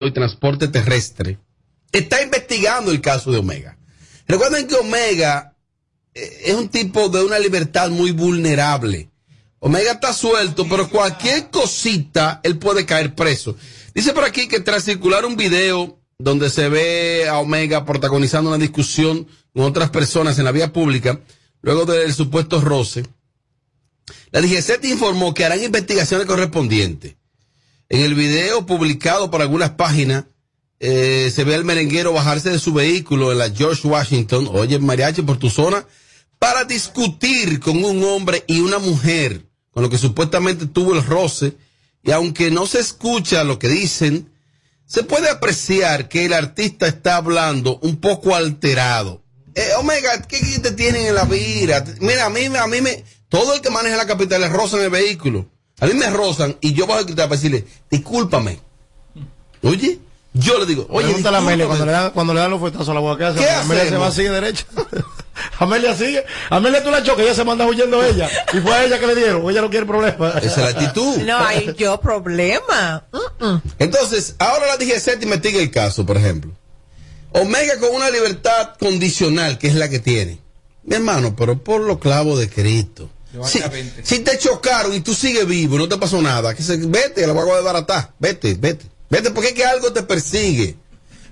y transporte terrestre está investigando el caso de Omega. Recuerden que Omega eh, es un tipo de una libertad muy vulnerable. Omega está suelto, pero cualquier cosita él puede caer preso. Dice por aquí que tras circular un video donde se ve a Omega protagonizando una discusión con otras personas en la vía pública, luego del supuesto roce, la DGC informó que harán investigaciones correspondientes. En el video publicado por algunas páginas, eh, se ve al merenguero bajarse de su vehículo en la George Washington, oye, mariachi, por tu zona, para discutir con un hombre y una mujer, con lo que supuestamente tuvo el roce, y aunque no se escucha lo que dicen, se puede apreciar que el artista está hablando un poco alterado. Eh, Omega, ¿qué, te tienen en la vida? Mira, a mí, a mí me, todo el que maneja la capital le rozan el vehículo. A mí me rozan y yo bajo a gritar para decirle, discúlpame. Oye, yo le digo, oye, Pregúntale a Amelia cuando le, dan, cuando le dan los fuetazos a la boca. ¿Qué Amelia se va a seguir derecha. Amelia sigue. Amelia tú la choques, ella se manda huyendo ella. Y fue a ella que le dieron. Ella no quiere problema. Esa es la actitud. No hay yo problema. Uh -uh. Entonces, ahora la DGC investiga el caso, por ejemplo. Omega con una libertad condicional, que es la que tiene. Mi hermano, pero por los clavos de Cristo. Si, si, te chocaron y tú sigues vivo, no te pasó nada, que se, vete, la voy a desbaratar. Vete, vete. Vete porque es que algo te persigue.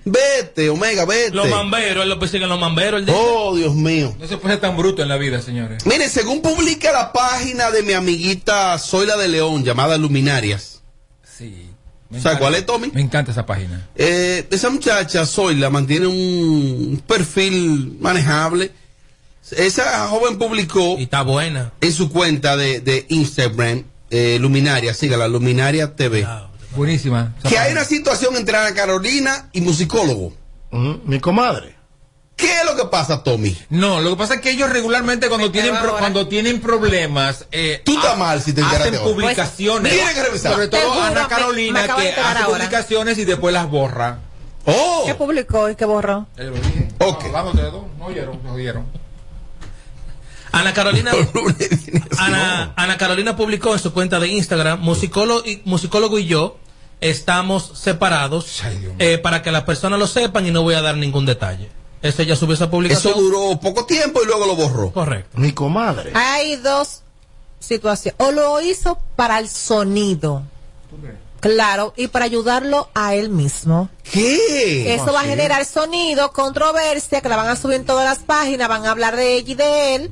Vete, Omega, vete. Los mamberos, él lo persiguen los mamberos. El oh, Dios mío. No se puede ser tan bruto en la vida, señores. Mire, según publica la página de mi amiguita Zoila de León, llamada Luminarias. Sí. O sea, ¿cuál es, Tommy? Me encanta esa página. Eh, esa muchacha, Zoila, mantiene un perfil manejable. Esa joven publicó. Y está buena. En su cuenta de, de Instagram, eh, Luminaria, sígala, Luminaria TV. Wow. Buenísima. Que hay una situación entre Ana Carolina y musicólogo. Mi comadre. ¿Qué es lo que pasa, Tommy? No, lo que pasa es que ellos regularmente cuando tienen pro, cuando tienen problemas, eh, tú estás mal si te hacen publicaciones. Pues, que revisar. Sobre todo juro, Ana Carolina me que hace ahora. publicaciones y después las borra. Oh, ¿Qué publicó y qué borró? Eh, lo dije. Ok. No, hablamos de dos, no oyeron, no oyeron. Ana Carolina, Ana, Ana Carolina publicó en su cuenta de Instagram, musicólogo y, musicólogo y yo estamos separados Ay, eh, para que las personas lo sepan y no voy a dar ningún detalle. Eso ya subió esa publicación. eso duró poco tiempo y luego lo borró. Correcto. Mi comadre. Hay dos situaciones. O lo hizo para el sonido. Claro, y para ayudarlo a él mismo. ¿Qué? Eso va a generar sonido, controversia, que la van a subir en todas las páginas, van a hablar de ella y de él.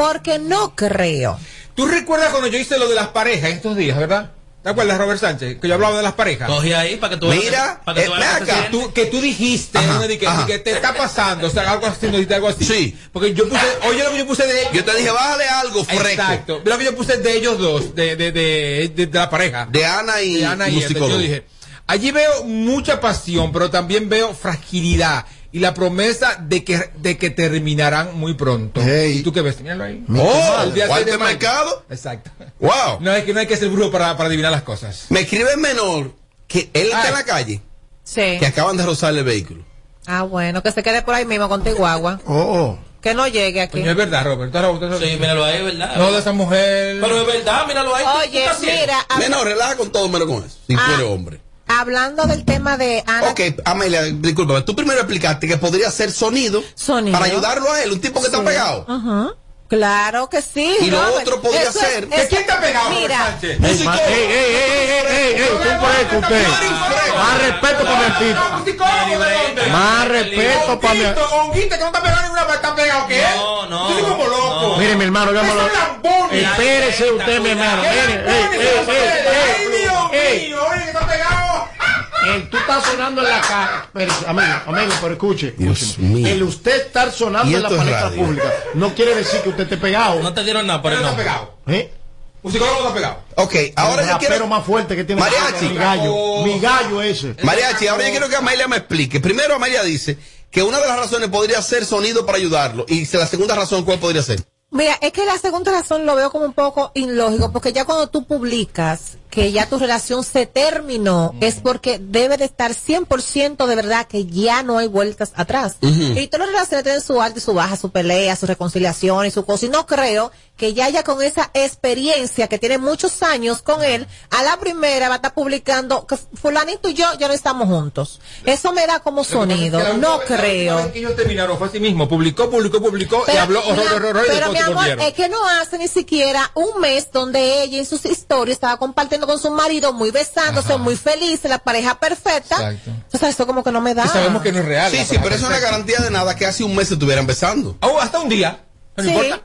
Porque no creo. ¿Tú recuerdas cuando yo hice lo de las parejas estos días, verdad? ¿Te acuerdas, Robert Sánchez? Que yo hablaba de las parejas. Coge ahí para que tú veas- Mira, para que tú eh, que. Tú, que tú dijiste, Ajá, ¿no? De que, te está pasando, o sea, algo así, no dijiste algo así. Sí. Porque yo puse, oye lo que yo puse de ellos. Yo te dije, bájale algo fresco. Exacto. Lo que yo puse de ellos dos, de, de, de, de, de la pareja. De Ana y, de Ana y este, musicólogo. yo dije, allí veo mucha pasión, pero también veo fragilidad y la promesa de que, de que terminarán muy pronto. Hey. ¿Y tú qué ves? Míralo ahí. Oh, El día Walter 6 de. Mercado. Exacto. Wow. No, es que no hay que ser brujo para, para adivinar las cosas. Me escribe el menor que él está en la calle, Sí. que acaban de rozarle el vehículo. Ah, bueno, que se quede por ahí mismo contigo agua. Oh, oh. Que no llegue aquí. Coño, es verdad, Robert. ¿Tú- tú- tú- Sí, míralo ahí, ¿verdad? No, de esa mujer. Pero es verdad, míralo ahí. ¿Qué Oye, mira, Menor, relaja con todo menos con eso. Si Ah. hombre. Hablando del tema de Ana. Ok, Amelia, discúlpame. Tú primero explicaste que podría ser sonido, Sonido. para ayudarlo a él, un tipo que está pegado. Ajá. Claro que sí. Y lo Robert. otro podría Eso es- ser- eso- ¿Quién está pegado, Mira? Ey, ey, ey, ey, ey, ey, ey, usted un fresco, usted. Más respeto para mi artista. Más respeto para mi Honguito, Honguito, que no está pegado ninguna parte, está pegado que él. No, no, Tú eres como loco. no. Mire, mi hermano, veámoslo. Espérese usted, mi hermano. ¿Qué Mire, ey, ey, ey, Ay, Dios ey, ey. mío, oye, que está pegado. El tú estás sonando en la cara. Espérese, amigo, amigo, pero escuche. Dios escúcheme. mío. El usted estar sonando en la palestra radio. pública no quiere decir que usted esté pegado. No te dieron nada Pero el está pegado. ¿Eh? Musicólogo no está pegado. Ok, ahora el yo rapero quiero. más fuerte que tiene Mariachi. mi gallo. Mi gallo ese. Mariachi, ahora yo quiero que Amelia me explique. Primero, Amelia dice que una de las razones podría ser sonido para ayudarlo. Y la segunda razón, ¿cuál podría ser? Mira, es que la segunda razón lo veo como un poco ilógico, porque ya cuando tú publicas que ya tu relación se terminó, es porque debe de estar 100% de verdad que ya no hay vueltas atrás. Y todas las relaciones tienen su alta y su baja, su pelea, su reconciliación y su cosa. Y no creo que ya ya con esa experiencia que tiene muchos años con él, a la primera va a estar publicando que fulanito y yo ya no estamos juntos. Eso me da como sonido. Última No creo. que ellos terminaron fue así mismo. Publicó, publicó, publicó y habló horror, horror, horror pero mi amor, volvieron. es que no hace ni siquiera un mes donde ella en sus historias estaba compartiendo con su marido, muy besándose, muy feliz, la pareja perfecta. Exacto. Entonces, eso como que no me da. Y sabemos que no es real. Sí, sí, pero eso no es garantía de nada que hace un mes se estuvieran besando. Oh, hasta un día. No Sí. importa.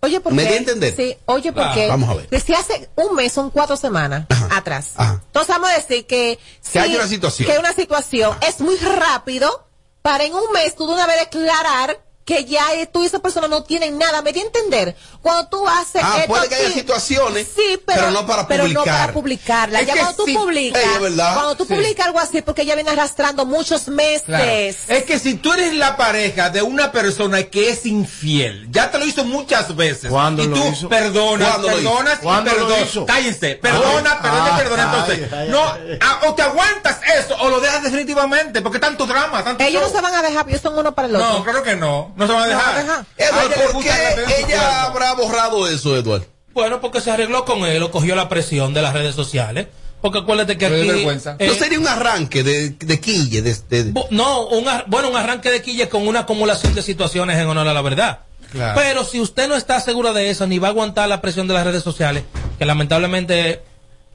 Oye, ¿por ¿Me di a entender? Sí, oye, ¿por Ah, qué? vamos a ver. Si hace un mes, son cuatro semanas Ajá, atrás. ajá. Entonces vamos a decir que... Que hay una situación. Que hay una situación. Es muy rápido para en un mes tú de una vez declarar que ya eh, tú y esa persona no tienen nada. ¿Me di a entender? Cuando tú haces... Ah, esto puede que haya situaciones, Sí, pero, pero no para pero no publicar. para publicarla. Es ya cuando tú sí. publicas... Ey, es verdad. Cuando tú Sí. publicas algo así, porque ella viene arrastrando muchos meses. Claro. Es que si tú eres la pareja de una persona que es infiel, ya te lo hizo muchas veces. ¿Cuándo y lo tú hizo? perdonas, ¿Cuándo lo hizo? perdonas y ¿Cuándo lo perdonas. hizo? Cállense, perdona, perdona, Ay, perdona. ay, Entonces, ay, no, ay. ah, o te aguantas eso o lo dejas definitivamente, porque tanto drama, tanto Ellos no se van a dejar, ellos son uno para el otro. No, claro que no, no se van a No dejar. van a dejar. A Edward, ella le ¿por qué ella habrá borrado eso, Edward? Bueno, porque se arregló con él o cogió la presión de las redes sociales. Porque acuérdate que aquí. eh, ¿No sería un arranque de, de quille? De, No, un ar- bueno, un arranque de quille con una acumulación de situaciones en honor a la verdad. Claro. Pero si usted no está segura de eso, ni va a aguantar la presión de las redes sociales, que lamentablemente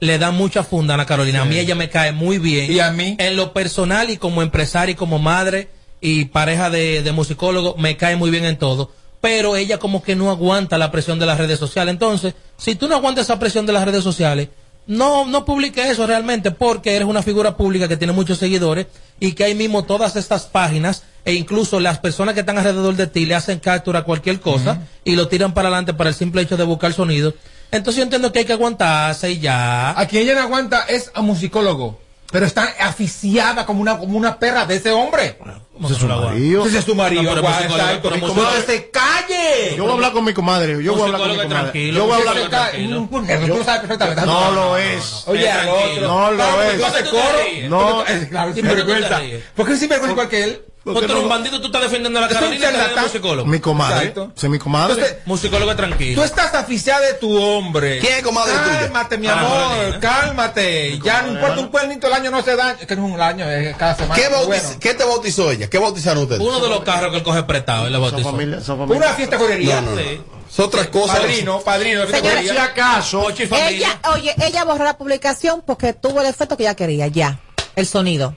le da mucha funda a Ana Carolina. A mí ella me cae muy bien. ¿Y a mí? En lo personal y como empresaria y como madre y pareja de, de musicólogo, me cae muy bien en todo. Pero ella como que no aguanta la presión de las redes sociales. Entonces, si tú no aguantas esa presión de las redes sociales, no, no publique eso realmente porque eres una figura pública que tiene muchos seguidores y que ahí mismo todas estas páginas e incluso las personas que están alrededor de ti le hacen captura a cualquier cosa y lo tiran para adelante para el simple hecho de buscar sonido. Entonces yo entiendo que hay que aguantarse y ya. A quien ella no aguanta es a musicólogo. Pero está aficiada como una, como una perra de ese hombre. ¿Cómo que no lo aguanta? Marido. Ese es tu marido, No, pero musicólogo, exacto. Mi comadre se calle. Yo voy a hablar con mi comadre. Yo voy a hablar con mi comadre. tranquilo, Yo voy a hablar con tranquilo. Un puñero, tú lo sabes perfectamente. No lo es. Oye, al Tranquilo. otro. No lo es. ¿Tú haces ¿Por qué tú te coro? No. Es claro, ¿Por qué tú te sinvergüenza. ríes? ¿Por qué es sinvergüenza igual que él? Tú eres un bandido, tú estás defendiendo a la un Carolina y charlatán. musicólogo. Mi comadre. Exacto. Es mi comadre. Entonces, Musicólogo tranquilo. Tú estás aficiada de tu hombre. ¿Quién es comadre tuya? Cálmate, mi Ah, amor, cálmate. Ya no importa un cuernito el año no se da. Es que no es un año, es cada semana. ¿Qué, bautiz- Bueno. ¿Qué te bautizó ella? ¿Qué bautizaron ustedes? Uno de los carros que él coge prestado, él le bautizó. familia, esa familia. Una fiesta correría. No, no, no. Sí. Es otra cosa. Padrino, padrino Señores, Si acaso. Ella, oye, ella borró la publicación porque tuvo el efecto que ella quería, ya. El sonido.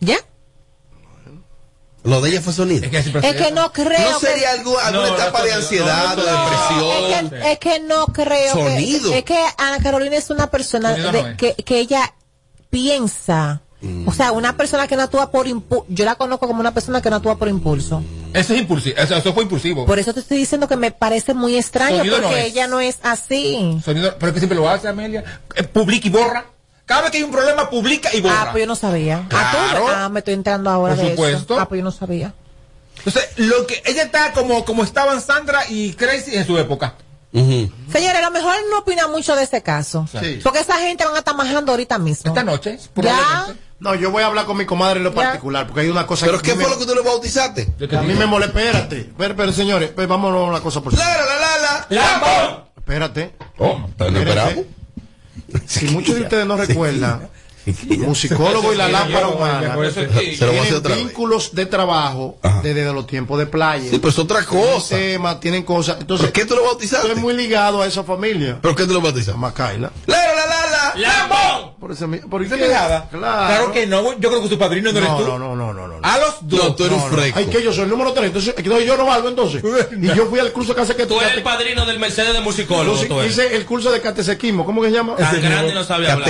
¿Ya? Lo de ella fue sonido. Es que siempre Es que no creo ¿No sería que... algo, alguna No, etapa no, de no, ansiedad, no, no, depresión? Es que, es que no creo Sonido. que... Es que Ana Carolina es una persona Sonido de- no es. que, que ella piensa... O sea, una persona que no actúa por impulso. Yo la conozco como una persona que no actúa por impulso. Eso es impulsivo. Eso, eso fue impulsivo. Por eso te estoy diciendo que me parece muy extraño Sonido porque ella no es así. Sonido, pero es que siempre lo hace, Amelia. Eh, publica y borra. Cada vez que hay un problema, publica y borra. Ah, pues yo no sabía. Ah, tú- Claro. Ah, me estoy entrando ahora Por de supuesto. eso. Ah, pues yo no sabía. Entonces, lo que ella está como, como estaban Sandra y Crazy en su época. Señores, a lo mejor no opina mucho de ese caso. Sí. Porque esa gente van a estar majando ahorita mismo. Esta noche, Ya. no, yo voy a hablar con mi comadre en lo Ya. particular, porque hay una cosa ¿Pero que qué fue me- lo que tú le bautizaste? A mí me molesta. Espérate, pero, pero señores, pues, vámonos a una cosa por La, la, la, la, la. ¡Lambón! Espérate. Oh, ¿no Espérate. Si muchos de ustedes no recuerdan, musicólogo y la lámpara humana tienen vínculos de trabajo desde los tiempos de playa. Sí, pero es otra Tienen cosa. temas, tienen cosas. Entonces, ¿Por qué tú lo bautizaste? estoy muy ligado a esa familia. ¿Pero qué tú lo bautizaste? Macaila. La, la, la, la, la. ¡Lambón! Por eso, por. Claro. Claro que no. Yo creo que tu padrino no eres No, tú. no, no, no, no, no. A los dos. No, tú eres un fresco. Ay, que yo soy el número 3, entonces, entonces yo no valgo entonces. Y yo fui al curso que hace que Tú eres el padrino del Mercedes de musicólogo. eres. Hice el curso de catecismo, ¿cómo que se llama? Tan grande y no sabe hablar.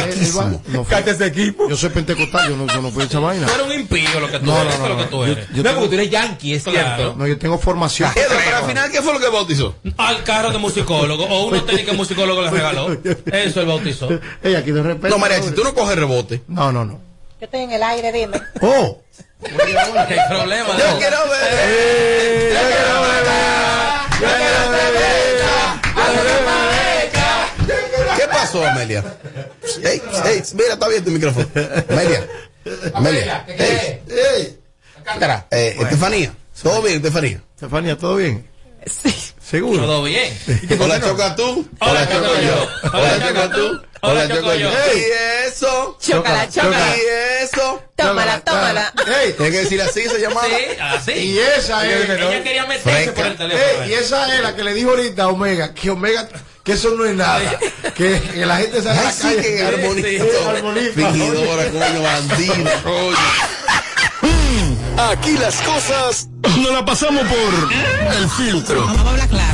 No, ese equipo. yo soy pentecostal, yo no, yo no fui a esa vaina. Tú eres un impío lo que tú No, eres. no, Eso es no, lo que no. tú Yo- eres. yo no, tengo- porque tú eres yankee, es Claro. cierto. No, yo tengo formación. Pero al final, ¿qué fue lo que bautizó? Al carro de musicólogo. O una técnica de musicólogo le regaló. Eso él bautizó. Ey, aquí de repente. No, María, si tú no coges rebote. No, no, no. Yo estoy en el aire, dime. Oh. ¿Qué problema? Yo no? quiero ver. Eh, yo quiero beber, yo quiero beber, yo quiero beber. ¿Qué pasó, Amelia? Ey, ey, mira, está bien tu micrófono. Amelia. Amelia. Ey, ey. Cara, eh, Estefanía. ¿Todo bien, Estefanía? Estefanía, ¿todo bien? Sí. ¿Seguro? Todo bien. Hola, choca tú. Hola, choco yo. Hola, choca tú. Hola, choco yo. Ey. ¿Y eso? Chócala, chócala. ¿Y eso? Tómala, tómala. Ey, Tienes que decir así, se llama. Sí, así. y esa es. Ella quería meterse por el teléfono. Y esa es la que le dijo ahorita a Omega, que Omega, que eso no es nada. Que, que la gente sale a la calle. que coño, bandido, coño. Aquí las cosas no la pasamos por el filtro. Vamos a hablar claro.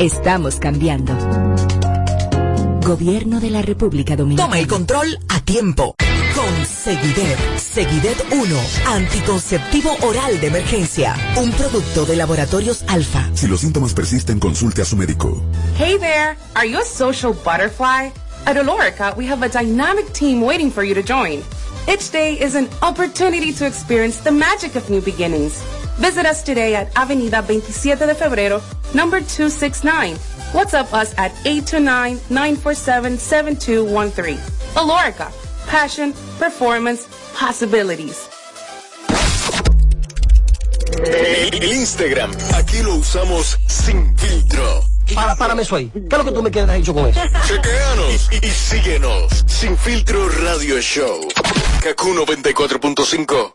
Estamos cambiando. Gobierno de la República Dominicana. Toma el control a tiempo. Con Seguidet. Seguidet 1. Anticonceptivo oral de emergencia. Un producto de laboratorios alfa. Si los síntomas persisten, consulte a su médico. Hey there, are you a social butterfly? At Olorica, we have a dynamic team waiting for you to join. Each day is an opportunity to experience the magic of new beginnings. Visit us today at Avenida 27 de Febrero, number 269. WhatsApp us at 829-947-7213. Olorica, passion, performance, possibilities. El Instagram, aquí lo usamos sin filtro. Para, párame eso ahí. ¿Qué es lo que tú me quieres dicho con eso? Chequeanos y, y síguenos. Sin Filtro Radio Show. Kaku 94.5.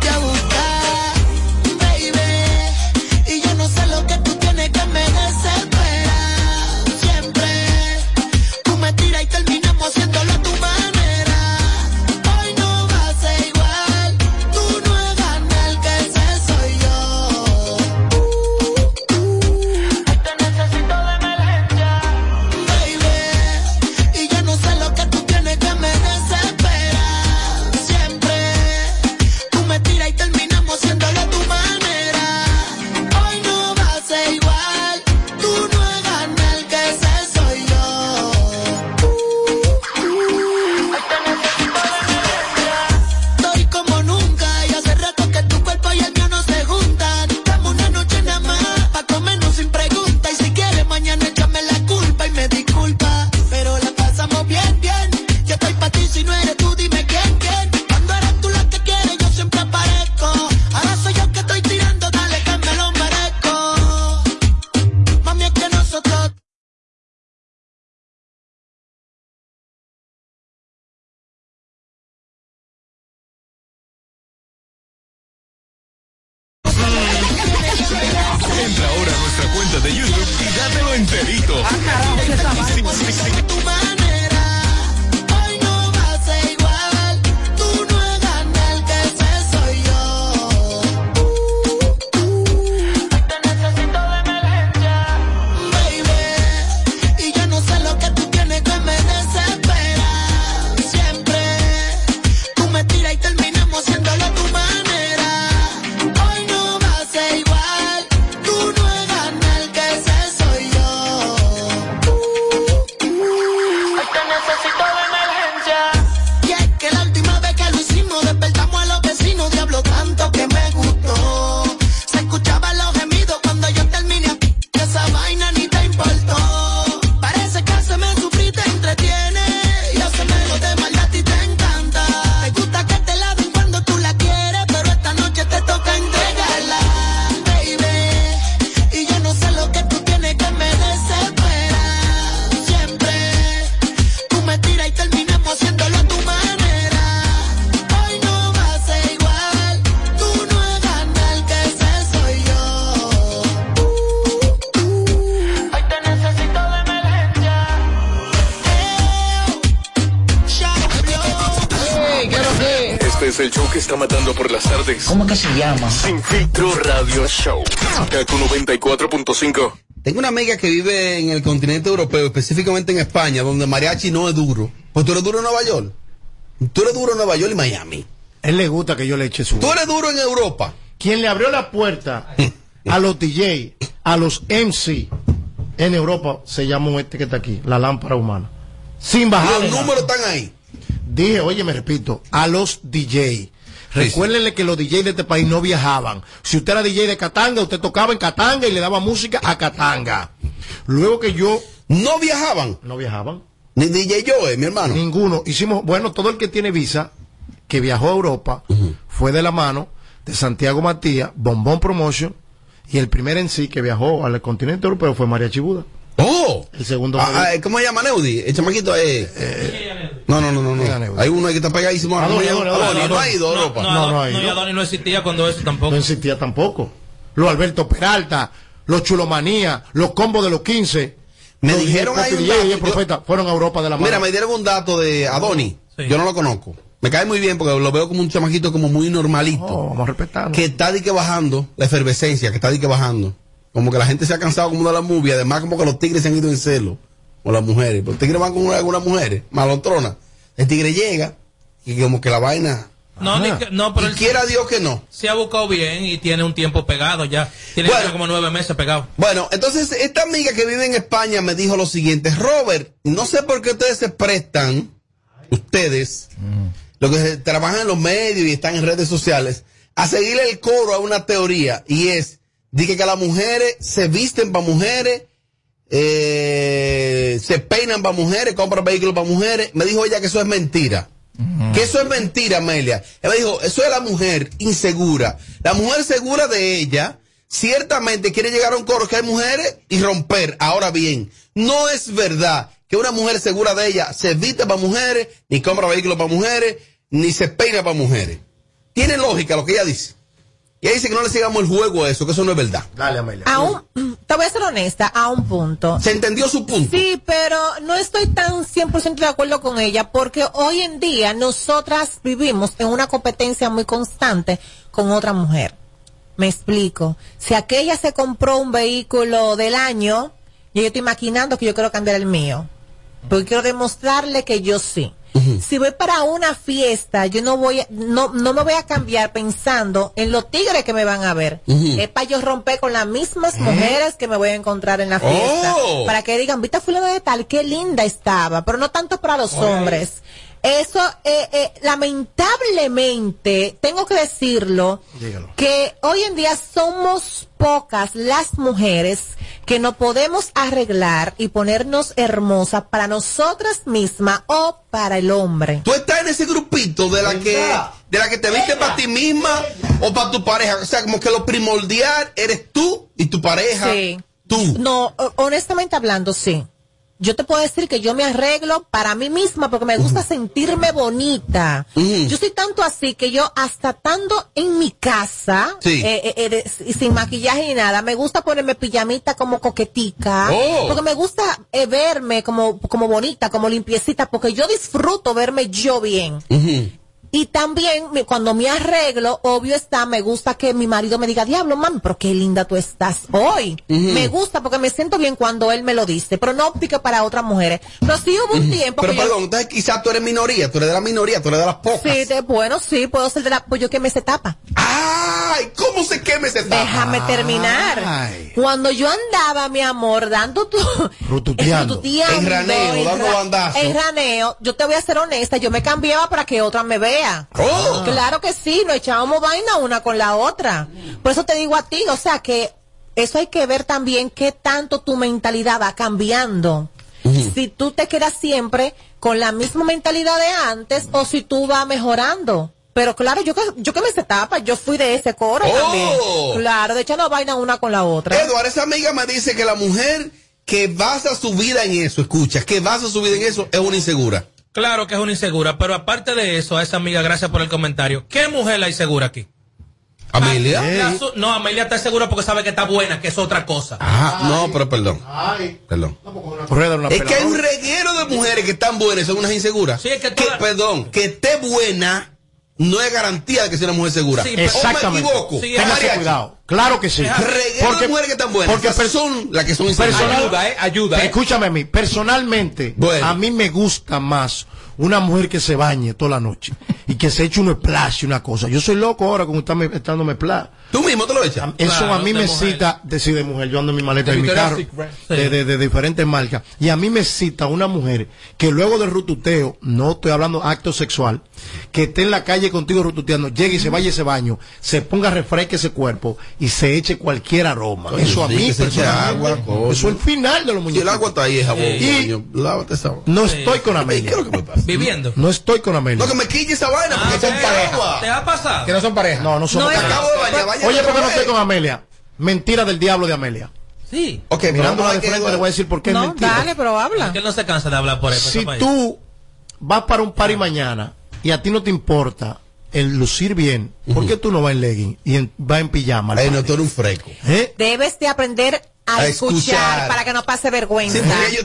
voy a Sin filtro radio show. Kaku 94.5. Tengo una amiga que vive en el continente europeo, específicamente en España, donde mariachi no es duro. Pues tú eres duro en Nueva York. Tú eres duro en Nueva York y Miami. Él le gusta que yo le eche su. Tú eres duro en Europa. Quien le abrió la puerta a los DJ, a los MC en Europa, se llama este que está aquí, la lámpara humana. Sin bajar. Los números están ahí. Dije, oye, me repito, a los DJ. Recuérdenle que los DJ de este país no viajaban. Si usted era DJ de Katanga, usted tocaba en Katanga y le daba música a Katanga. Luego que yo... ¿No viajaban? No viajaban. Ni DJ Joe, mi hermano. Ninguno. Hicimos, bueno, todo el que tiene visa, que viajó a Europa, fue de la mano de Santiago Matías, Bombón Promotion, y el primer en sí que viajó al continente europeo fue María Chibuda. ¡Oh! El segundo Ah, ah, ¿Cómo se llama Neudi? El chamaquito eh, No, no, no, no. no. Hay uno ahí que está Adoni, no ha ido Europa. no, no, no Adoni no existía cuando eso tampoco. No existía tampoco. Los Alberto Peralta, los Chulomanía, los combos de los 15. Me los dijeron ahí un y el dato, profeta fueron a Europa de la mano. Mira, me dieron un dato de Adoni. Yo no lo conozco. Me cae muy bien porque lo veo como un chamaquito como muy normalito. Oh, vamos a respetarlo. Que está di que bajando, la efervescencia, que está di que bajando. Como que la gente se ha cansado como de la movie, además como que los tigres se han ido en celo. O las mujeres. Los tigres van con una- algunas mujeres, malotronas. El tigre llega y como que la vaina. No, ni que- no, pero y él quiera Dios que no. se ha buscado bien y tiene un tiempo pegado ya. Tiene Bueno. como nueve meses pegado. Bueno, entonces esta amiga que vive en España me dijo lo siguiente, Robert, no sé por qué ustedes se prestan, ustedes, los que se- trabajan en los medios y están en redes sociales, a seguirle el coro a una teoría y es, dije que las mujeres se visten para mujeres, eh, se peinan para mujeres, compran vehículos para mujeres. Me dijo ella que eso es mentira. Que eso es mentira, Amelia. Ella me dijo, eso es la mujer insegura. La mujer segura de ella, ciertamente quiere llegar a un coro que hay mujeres y romper. Ahora bien, no es verdad que una mujer segura de ella se viste para mujeres, ni compra vehículos para mujeres, ni se peina para mujeres. Tiene lógica lo que ella dice. Y ella dice que no le sigamos el juego a eso, que eso no es verdad. Dale, Amelia. A un- te voy a ser honesta, a un punto. ¿Se entendió su punto? Sí, pero no estoy tan 100% de acuerdo con ella porque hoy en día nosotras vivimos en una competencia muy constante con otra mujer. Me explico. Si aquella se compró un vehículo del año, y yo estoy maquinando que yo quiero cambiar el mío. Porque quiero demostrarle que yo sí. Si voy para una fiesta, yo no voy, a- no, no me voy a cambiar pensando en los tigres que me van a ver. Es para yo romper con las mismas mujeres que me voy a encontrar en la fiesta. Oh. Para que digan, viste a fulano de tal, qué linda estaba. Pero no tanto para los Oye. hombres. Eso, eh, eh, lamentablemente, tengo que decirlo, que hoy en día somos pocas las mujeres que no podemos arreglar y ponernos hermosas para nosotras mismas o para el hombre. Tú estás en ese grupito de la que de la que te viste para ti misma o para tu pareja, o sea, como que lo primordial eres tú y tu pareja. Sí. Tú. No, ho- honestamente hablando, sí. Yo te puedo decir que yo me arreglo para mí misma porque me gusta sentirme bonita. Yo soy tanto así que yo hasta estando en mi casa, Sí. eh, eh, eh, sin maquillaje ni nada, me gusta ponerme pijamita como coquetica, Oh. porque me gusta verme como, como bonita, como limpiecita, porque yo disfruto verme yo bien. Y también cuando me arreglo, obvio está, me gusta que mi marido me diga, diablo, mami, pero qué linda tú estás hoy. Me gusta porque me siento bien cuando él me lo dice, pero no optique para otras mujeres. Pero sí hubo un tiempo Pero que yo- perdón, entonces quizás tú eres minoría, tú eres de la minoría, tú eres de las pocas. Sí, de- bueno, sí, puedo ser de la, pues yo que me se tapa. Ay, ¿cómo se queme ese tapa? Déjame terminar. Cuando yo andaba, mi amor, dando tu, Rututeando. rututeando, En raneo, dando bandazos. En raneo, yo te voy a ser honesta, yo me cambiaba para que otra me vea. Oh. Claro que sí, nos echábamos vaina una con la otra. Por eso te digo a ti, o sea que eso hay que ver también qué tanto tu mentalidad va cambiando. Si tú te quedas siempre con la misma mentalidad de antes o si tú vas mejorando. Pero claro, yo que, yo que me se tapa, yo fui de ese coro Oh. también. Claro, de echando vaina una con la otra. Eduardo, esa amiga me dice que la mujer que basa su vida en eso, escucha, que basa su vida en eso es una insegura. Claro que es una insegura, pero aparte de eso, a esa amiga, gracias por el comentario. ¿Qué mujer la insegura aquí? ¿Amelia? No, Amelia está segura porque sabe que está buena, que es otra cosa. Ah, no, pero perdón. Perdón. Es que hay un reguero de mujeres que están buenas y son unas inseguras. Sí, es que perdón, que esté buena no es garantía de que sea una mujer segura. Sí, ¿O me Exactamente. equivoco? Mariachi. cuidado. Claro que sí. Reguero de mujeres que están buenas. Porque son las que son personal, inseguras. ayuda, eh. Escúchame a mí. Personalmente, a mí me gusta más una mujer que se bañe toda la noche y que se eche un splash y una cosa. Yo soy loco ahora con estarme echándome splash. ¿Tú mismo te lo echas? Eso Claro, a mí me mujer. cita, de, sí, de mujer, yo ando en mi maleta De en mi carro, de, de- de diferentes marcas. Y a mí me cita una mujer que luego del rututeo, no estoy hablando acto sexual, que esté en la calle contigo rututeando, llegue y se vaya a ese baño, se ponga refresque ese cuerpo y se eche cualquier aroma. Coño, eso a mí personalmente, agua, eso es el final de los Si muñecos. el agua está ahí, es jabón. Y coño, lávate esa agua. no estoy con Amelia. ¿Qué es lo que me pasa? Viviendo. No estoy con Amelia. No, que me quille esa vaina porque son pareja. ¿Te ha pasado? Que no son pareja. No, no No, pareja. Acabo de bañar, bañar Oye, ¿por qué no estoy con Amelia? Mentira del diablo de Amelia. Sí. Ok, Mirándola a de frente le voy a decir por qué es No, mentira. dale, pero habla. Que no se cansa de hablar por eso. si tú vas para un party mañana y a ti no te importa el lucir bien, ¿por qué tú no vas en legging y en- vas en pijama? Ay, no, tú eres un freco. ¿Eh? Debes de aprender a, A escuchar, escuchar. para que no pase vergüenza. Sí,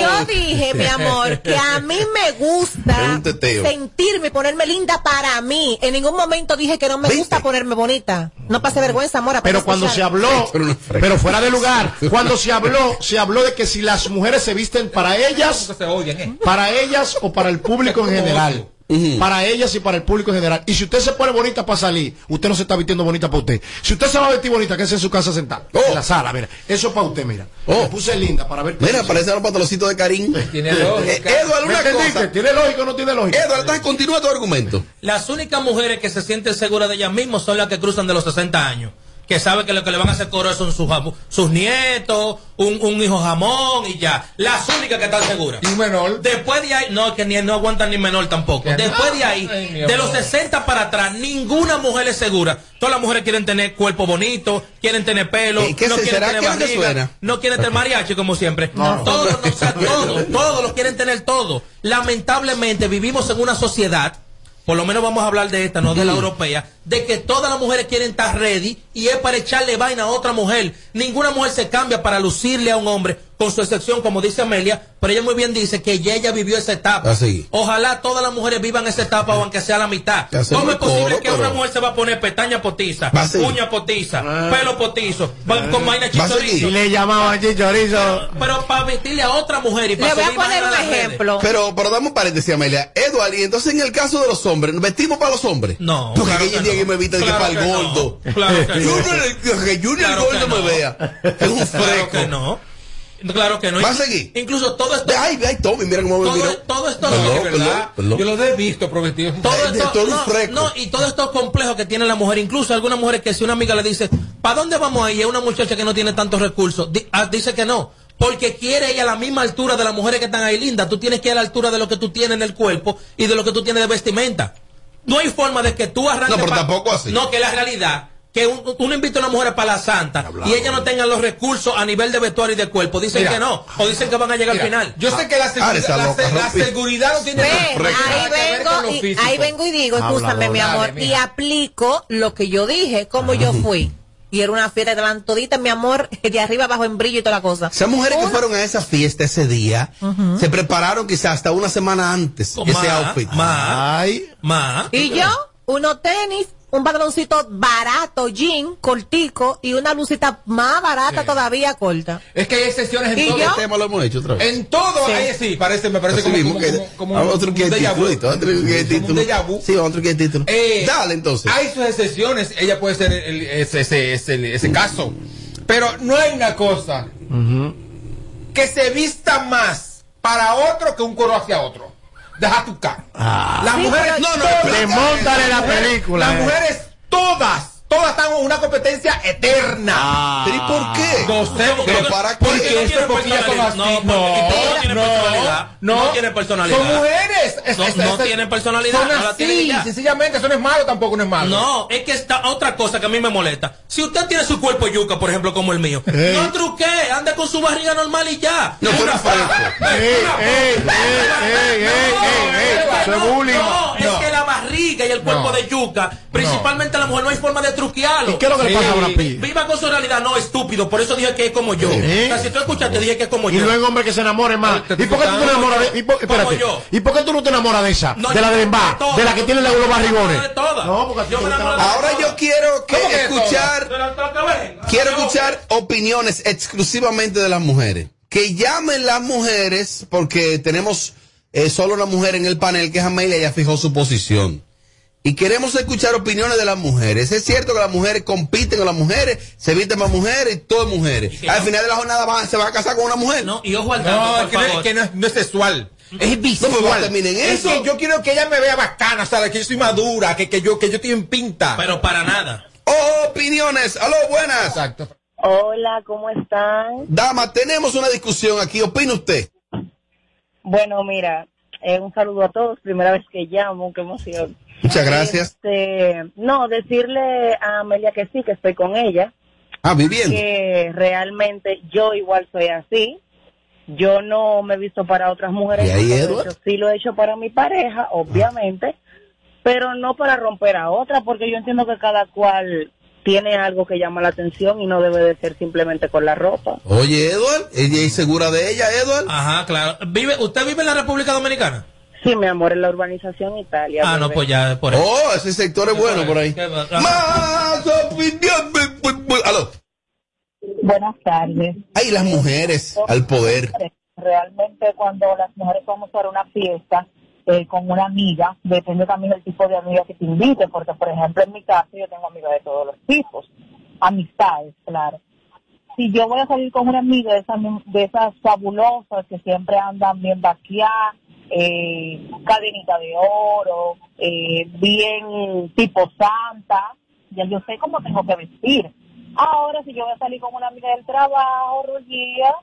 yo dije, mi amor, que a mí me gusta sentirme y ponerme linda para mí. En ningún momento dije que no me gusta ponerme bonita. No pase vergüenza, amor. Pero cuando se habló, Pero fuera de lugar, cuando se habló, se habló de que si las mujeres se visten para ellas, ¿eh? para ellas o para el público en general. Para ellas y para el público en general. Y si usted se pone bonita para salir, usted no se está vistiendo bonita para usted. Si usted se va a vestir bonita, que en su casa sentada. Oh. En la sala, mira. Eso es para usted, mira. Oh. Me puse linda para ver. Mira, parecen los pantaloncitos de Karim. Tiene lógica. Eh, Edward, ¿Me una cosa. ¿Tiene lógica o no tiene lógica? Edward, entonces continúa tu argumento. Las únicas mujeres que se sienten seguras de ellas mismas son las que cruzan de los 60 años. Que saben que lo que le van a hacer coro son sus, sus nietos, un, un hijo jamón y ya. Las únicas que están seguras. Y menor. Después de ahí, no, que ni, no aguantan ni menor tampoco. No. Después de ahí, Ay, de los amor. 60 para atrás, ninguna mujer es segura. Todas las mujeres quieren tener cuerpo bonito, quieren tener pelo, Eh, ¿qué no se- quieren tener que es lo que barriga, suena? no quieren tener mariachi como siempre. Todos, no, o sea, todos, todos los quieren tener todo. Lamentablemente vivimos en una sociedad, por lo menos vamos a hablar de esta, no de la europea, de que todas las mujeres quieren estar ready y es para echarle vaina a otra mujer. Ninguna mujer se cambia para lucirle a un hombre, con su excepción, como dice Amelia, pero ella muy bien dice que ya ella vivió esa etapa. Así. Ojalá todas las mujeres vivan esa etapa, o aunque sea la mitad. ¿Cómo es posible que pero- una mujer se va a poner pestaña potiza, uña potiza, pelo potizo, va- con vaina chichorizo? Y le llamaban chichorizo. Pero para vestirle a otra mujer y para Le voy a poner un redes. ejemplo. Pero, pero dame un paréntesis, Amelia. Edward, y entonces en el caso de los hombres, ¿nos vestimos para los hombres? No, Porque claro que día no. que me evita de que Claro para el no. gordo. Claro que no. Junior, el- que Junior el Claro gordo me no. vea. Es un Claro fresco. que no. Claro que no. ¿Va a seguir? Incluso todo esto. Ay, ay, Tommy, mira cómo me Todo, miró. todo esto Perdón, Es verdad. perdón, perdón. Yo los he visto prometidos. todo Ay, de esto, todo no, fresco. no, y todo esto complejo que tiene la mujer, incluso algunas mujeres que si una amiga le dice, ¿para dónde vamos ahí? Es una muchacha que no tiene tantos recursos, Di- ah, dice que no, porque quiere ella a la misma altura de las mujeres que están ahí lindas, tú tienes que ir a la altura de lo que tú tienes en el cuerpo y de lo que tú tienes de vestimenta. No hay forma de que tú arranques No, pero tampoco así. No, que la realidad que un- uno invita a una mujer para la santa y ella no tenga los recursos a nivel de vestuario y de cuerpo, dicen Mira. que no, o dicen que van a llegar Mira, al final. Yo sé que la Ah, seguridad, esa la, loca, se- la Rompi. seguridad no tiene Ve, nada que ver ahí vengo, y, ahí vengo y digo, escúchame, mi Dale, amor, y aplico lo que yo dije, como yo fui. Y era una fiesta de la todita, mi amor, de arriba abajo en brillo y toda la cosa. Esas mujeres que fueron a esa fiesta ese día, se prepararon quizás hasta una semana antes Con ese outfit. Ay, Ma. Y yo, unos tenis, un pantaloncito barato, jean, cortico, y una blusita más barata todavía corta. Es que hay excepciones en ¿Y todo. yo? Este tema lo hemos hecho otra vez. En todo, Sí. ahí sí, parece, me parece Así como, mismo como, que- como, como a otro que un déjà vu. título, otro que un. Sí, otro que título. Eh, Dale entonces. Hay sus excepciones, ella puede ser el- ese, ese, ese, ese caso. Pero no hay una cosa que se vista más para otro que un coro hacia otro. Deja tu cara. Las Sí, mujeres, no, no, explica. Desmóntale la película, Las eh. mujeres, todas, todas están en una competencia eterna. ¿Pero y por qué? No sé, porque, ¿Pero para qué? porque no tiene porque ellas son así. No, porque- y todas tienen personalidad. No tienen personalidad. Son mujeres. Es- No- es- no es- tienen personalidad, Son no así, tienen sencillamente. Eso no es malo, tampoco no es malo. No, es que está otra cosa que a mí me molesta. Si usted tiene su cuerpo yuca, por ejemplo, como el mío, no truque, ande con su barriga normal y ya. No, tú eres fresco. ey, ey, ey, ey, ey, ey, ey, eso es. No, No. que la barriga y el cuerpo No. de yuca, principalmente la mujer, no hay forma de truquearlo. ¿Y qué es lo que le pasa a Brad Pitt? Viva con su realidad, no, estúpido. Por eso dije que es como yo. ¿Eh? O sea, si tú escuchaste, dije que es como Y yo. luego hombre que se enamore más. ¿Y por qué tú te enamoras yo. de, y por, espérate, Como yo. ¿Y por qué tú no te enamoras de esa? No, de la yo de enamoro de la que tiene los los barrigones. de todas. No, porque Yo me enamoro la- de Ahora yo quiero que ¿Cómo que de escuchar, quiero escuchar opiniones exclusivamente de las mujeres. Que llamen las mujeres, porque tenemos eh, solo una mujer en el panel, que es Amelia, ya fijó su posición. Y queremos escuchar opiniones de las mujeres. Es cierto que las mujeres compiten con las mujeres, se visten más mujeres y todo es mujeres. Al no- final de la jornada va- se va a casar con una mujer. No, y ojo al dato, No, por que, no, favor. que no es- no es sexual. Es No, visual. pues va a terminar en es eso. que yo quiero que ella me vea bacana, o sea, que yo soy madura, que, que yo que yo estoy en pinta. Pero para nada. Opiniones. Aló, buenas. Exacto. Hola, ¿cómo están? Dama, tenemos una discusión aquí. ¿Opina usted? Bueno, mira, eh, un saludo a todos. Primera vez que llamo, qué emoción. Muchas gracias. Este, no, decirle a Amelia que sí, que estoy con ella, Ah, viviendo. que realmente yo igual soy así. Yo no me he visto para otras mujeres. ¿Y ahí, Edward? Sí lo he hecho para mi pareja, obviamente, pero no para romper a otra, porque yo entiendo que cada cual tiene algo que llama la atención y no debe de ser simplemente con la ropa. Oye, Edward, ella es segura de ella, Edward. Ajá, claro. ¿Vive, ¿Usted vive en la República Dominicana? Sí, mi amor, en la urbanización Italia. Ah, no, pues ya, por eso. Oh, ese sector es bueno por ahí. Más opinión. Aló. Buenas tardes. Ay, las mujeres al poder. Realmente cuando las mujeres vamos a una fiesta eh, con una amiga, depende también del tipo de amiga que te invite, porque por ejemplo en mi caso yo tengo amigas de todos los tipos, amistades, claro. Si yo voy a salir con una amiga de esas, de esas fabulosas que siempre andan bien vaqueadas, eh, cadenita de oro, eh, bien tipo santa, ya yo sé cómo tengo que vestir. Ahora, si yo voy a salir con una amiga del trabajo, Rullía,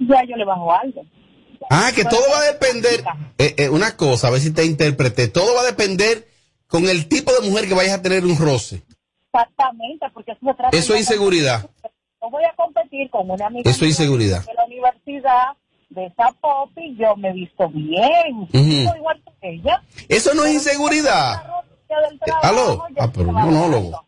ya yo le bajo algo. Ah, que todo va a depender. eh, eh, una cosa, a ver si te interpreté. Todo va a depender con el tipo de mujer que vayas a tener un roce. Exactamente, porque eso se trata Eso es inseguridad. Yo voy a competir con una amiga Eso es inseguridad. de la universidad, de esa popi, yo me he visto bien. Ujú. Soy igual que ella. Eso no es inseguridad. Aló. Ah, pero un monólogo.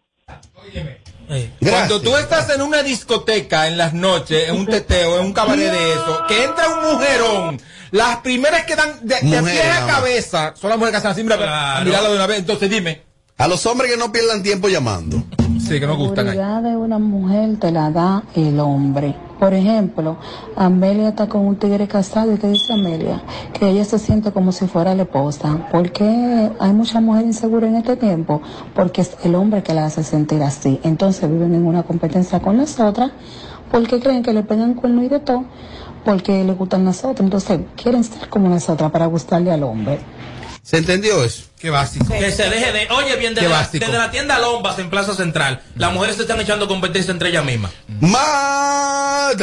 Cuando tú estás en una discoteca en las noches, en un teteo, en un cabaret de eso, que entra un mujerón, las primeras que dan de, de pie a cabeza son las mujeres que hacen así, mira, Claro. de una vez. Entonces dime. A los hombres que no pierdan tiempo llamando. Sí, que nos gustan ahí. seguridad de una mujer te la da el hombre. Por ejemplo, Amelia está con un tigre casado y te dice Amelia que ella se siente como si fuera la esposa. ¿Por qué hay mucha mujer insegura en este tiempo? Porque es el hombre que la hace sentir así. Entonces viven en una competencia con las otras porque creen que le pegan cuerno y de todo porque le gustan las otras. Entonces quieren ser como las otras para gustarle al hombre. ¿Se entendió eso? Qué básico. Que se deje de. Oye, bien, desde la, desde la tienda Lombas en Plaza Central, las mujeres se están echando competencia entre ellas mismas. Mad.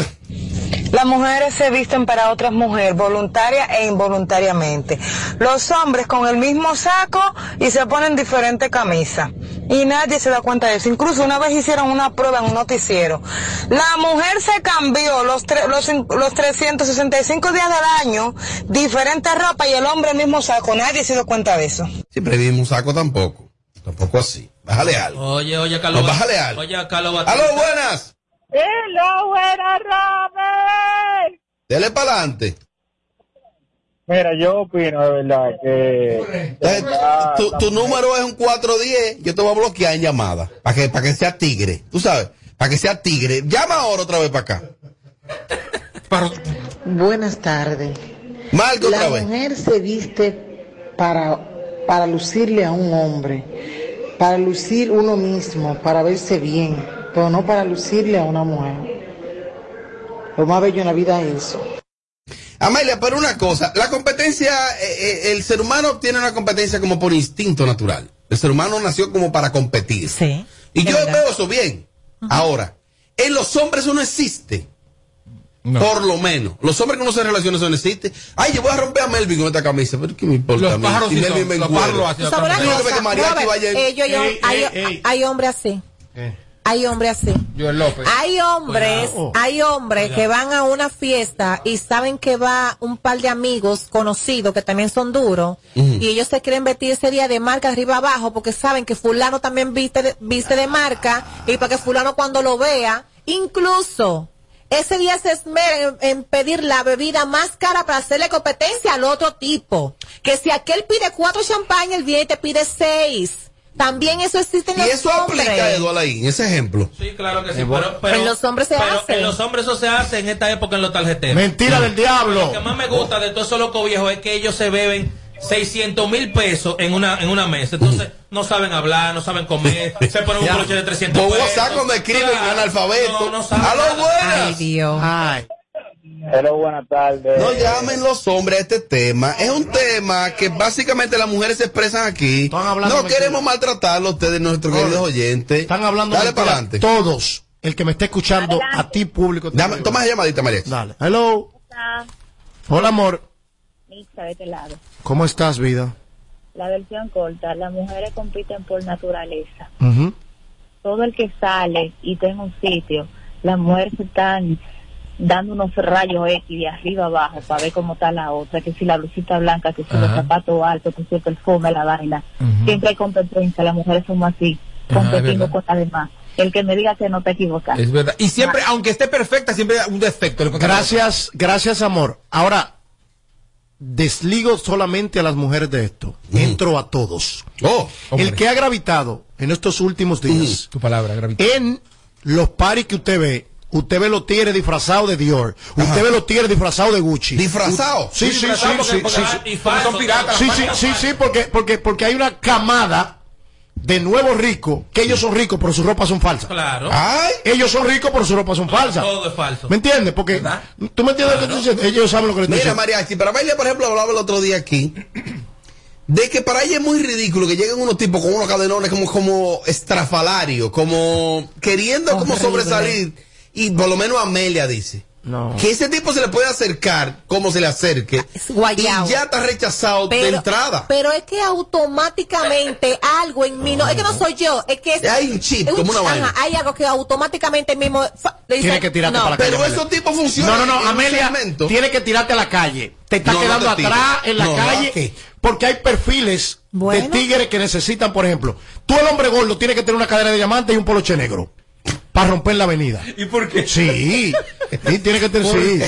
Las mujeres se visten para otras mujeres, voluntaria e involuntariamente. Los hombres con el mismo saco y se ponen diferentes camisas. Y nadie se da cuenta de eso. Incluso una vez hicieron una prueba en un noticiero. La mujer se cambió los, tre- los, los 365 días del año, diferente ropa y el hombre el mismo saco. Nadie se dio cuenta de eso. Siempre vimos un saco tampoco. Tampoco así. Bájale algo. Oye, oye, Carlos. No, bájale algo. Oye, Carlos Batista. Aló, buenas. Hello, buena Robert. Dele para adelante. Mira, yo opino de verdad que... Eh, tu, tu número es un 410. Yo te voy a bloquear en llamada. Para que, para que sea tigre. Tú sabes. Para que sea tigre. Llama ahora otra vez para acá. Buenas tardes. Marca La otra vez. mujer se viste para, para lucirle a un hombre, para lucir uno mismo, para verse bien, pero no para lucirle a una mujer. Lo más bello en la vida es eso. Amelia, pero una cosa, la competencia, eh, eh, el ser humano tiene una competencia como por instinto natural. El ser humano nació como para competir. Sí. Y yo verdad. veo eso bien. Ahora, en los hombres eso no existe. Por lo menos. Los hombres que no se relacionan eso no existe. Ay, yo voy a romper a Melvin con esta camisa. Pero ¿qué me importa Los a mí? pájaros Si sí Melvin son, me eh, hay, hombres así. Hay hombres así. Joel López. Hay hombres, Cuidado. hay hombres Cuidado. que van a una fiesta y saben que va un par de amigos conocidos que también son duros Ujú. y ellos se quieren vestir ese día de marca arriba abajo porque saben que fulano también viste de, viste de marca y para que fulano cuando lo vea, incluso ese día se esmeran en, en pedir la bebida más cara para hacerle competencia al otro tipo. Que si aquel pide cuatro champañas, el viene y te pide seis. También eso existe en Y los eso hombres. aplica, Eduardo, ahí, en ese ejemplo. Sí, claro que sí. Pero, pero- En los hombres se pero hace. En los hombres eso se hace en esta época en los tarjeteros. Mentira del diablo. Lo que más me gusta de todos esos locos viejos es que ellos se beben 600 mil pesos en una, en una mesa. Entonces, no saben hablar, no saben comer, se ponen un broche de 300 Por pesos. WhatsApp cuando escriben Claro. analfabeto. No, no saben ¡A lo buenas! Ay, Dios. Ay. Hello, buenas tardes. No llamen los hombres a este tema. Es un tema que básicamente las mujeres se expresan aquí. hablando No queremos maltratarlo a ustedes, nuestros queridos oyentes. Están hablando Dale para adelante. Todos. El que me esté escuchando, a ti público. te Dame- toma esa llamadita, María. Dale. Hello. Hola, amor. Mixa de este lado. ¿Cómo estás, vida? La versión corta, las mujeres compiten por naturaleza. Ujú. Todo el que sale y está en un sitio, las mujeres están dando unos rayos X de arriba abajo para ver cómo está la otra, que si la blusita blanca, que si los Ajá. zapatos altos, que si el perfume, la vaina. Siempre hay competencia, las mujeres somos así, verdad. con las demás. El que me diga que no te equivocas. Es verdad. Y siempre, aunque esté perfecta, siempre hay un defecto. Gracias, gracias, amor. Ahora, desligo solamente a las mujeres de esto. Entro a todos. Oh, el que ha gravitado en estos últimos días Tu palabra, gravitado. en los paris que usted ve, usted ve los tigres disfrazados de Dior, usted ve los tigres disfrazados de Gucci. ¿Disfrazados? Sí, sí, sí, sí, porque- sí, porque- sí. son piratas. Sí, sí, sí, sí, porque, porque, porque hay una camada de nuevos ricos, que ellos son ricos, pero sus ropas son falsas. Claro. Ay, Ellos son ricos, pero sus ropas son falsas. Todo es falso. ¿Me entiendes? Porque, ¿tú me entiendes lo que estoy diciendo? Ellos saben lo que le estoy Mira, diciendo. Mariachi, para Bailia, por ejemplo, hablaba el otro día aquí de que para ella es muy ridículo que lleguen unos tipos con unos cadenones como, como estrafalarios, como queriendo como sobresalir. Y por lo menos Amelia dice. No. Que ese tipo se le puede acercar como se le acerque. guayao. Y ya está rechazado de entrada. Pero es que automáticamente algo en mí, no, es que no soy yo, es que es, Hay un chip, es como una ajá, vaina. hay algo que automáticamente mismo le dice, Tiene que tirarte no, para la calle. Pero esos tipos funcionan. No, no, no, Amelia, tiene que tirarte a la calle. Te está No, no quedando atrás en la calle. Porque hay perfiles Bueno. de tigres que necesitan, por ejemplo, tú el hombre gordo tiene que tener una cadera de diamante y un poloche negro. Para romper la avenida. ¿Y por qué? Sí, sí, tiene que tener, sí.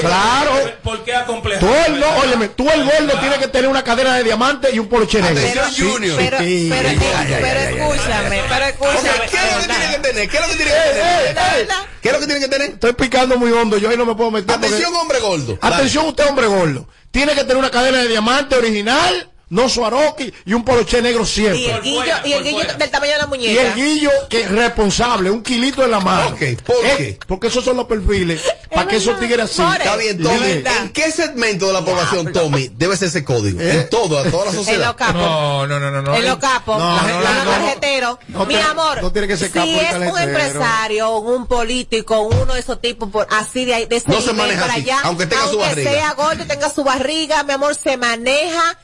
Claro. ¿Por qué acomplejar? Tú el, no, óyeme, tú el gordo tiene que tener una cadera de diamante y un poloche negro. Atención, Sí, Junior. pero, sí. pero, Ay, ay, pero ay, ay, escúchame, pero escúchame. ¿Qué es lo que tiene que tener? ¿Qué es lo que tiene que Eh, tener? eh, eh. ¿Qué es lo que tiene que tener? Estoy picando muy hondo, yo ahí no me puedo meter. porque- Atención, hombre gordo. Atención usted, hombre gordo. Tiene que tener una cadena de diamante original, no Swarovski, y un poloche negro Y siempre. el guillo, y el guillo del tamaño de la Y muñeca. el guillo que es responsable, un kilito en la mano. Ok, ¿por Eh, qué? Porque esos son los perfiles. Para que esos tigres así. Está bien, Tommy. ¿En qué segmento de la población, Tommy, debe ser ese código? ¿Eh? En todo, a toda la En sociedad. los capos. No, no, no, no. no. en los capos, No, no, la- no, los no. tarjeteros. No Mi amor, no tiene que ser capo si es un tarjetero. empresario, un político, uno de esos tipos por, así de, ahí- de ese No se maneja para así, allá, aunque tenga su barriga. sea gordo, tenga su barriga, mi amor, se maneja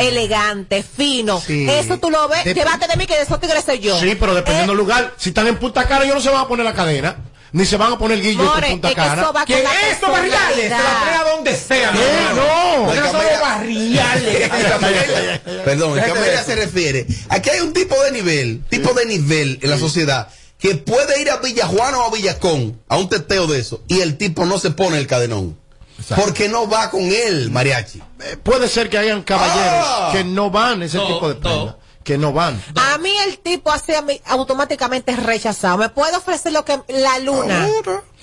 elegante, fino. Sí. Eso tú lo ves, Dep- llévate de mí que de esos tigres soy yo. Sí, pero dependiendo Eh, del lugar. Si están en Punta Cana, ellos no se van a poner la cadena. Ni se van a poner el guillo More, en Punta es que eso va ¿Quién con la es estos barriales? Se la a donde sea. ¿Qué? No. No son barriales. Perdón, ¿a qué se refiere? Aquí hay un tipo de nivel, tipo de nivel en la sociedad que puede ir a Villajuana o a Villacón a un teteo de eso y el tipo no se pone el cadenón. Porque no va con él, mariachi. Eh, Puede ser que hayan caballeros Ah. que no van ese No, tipo de no. prenda. Que no van. A mí el tipo hace a mí automáticamente rechazado. Me puede ofrecer lo que la luna.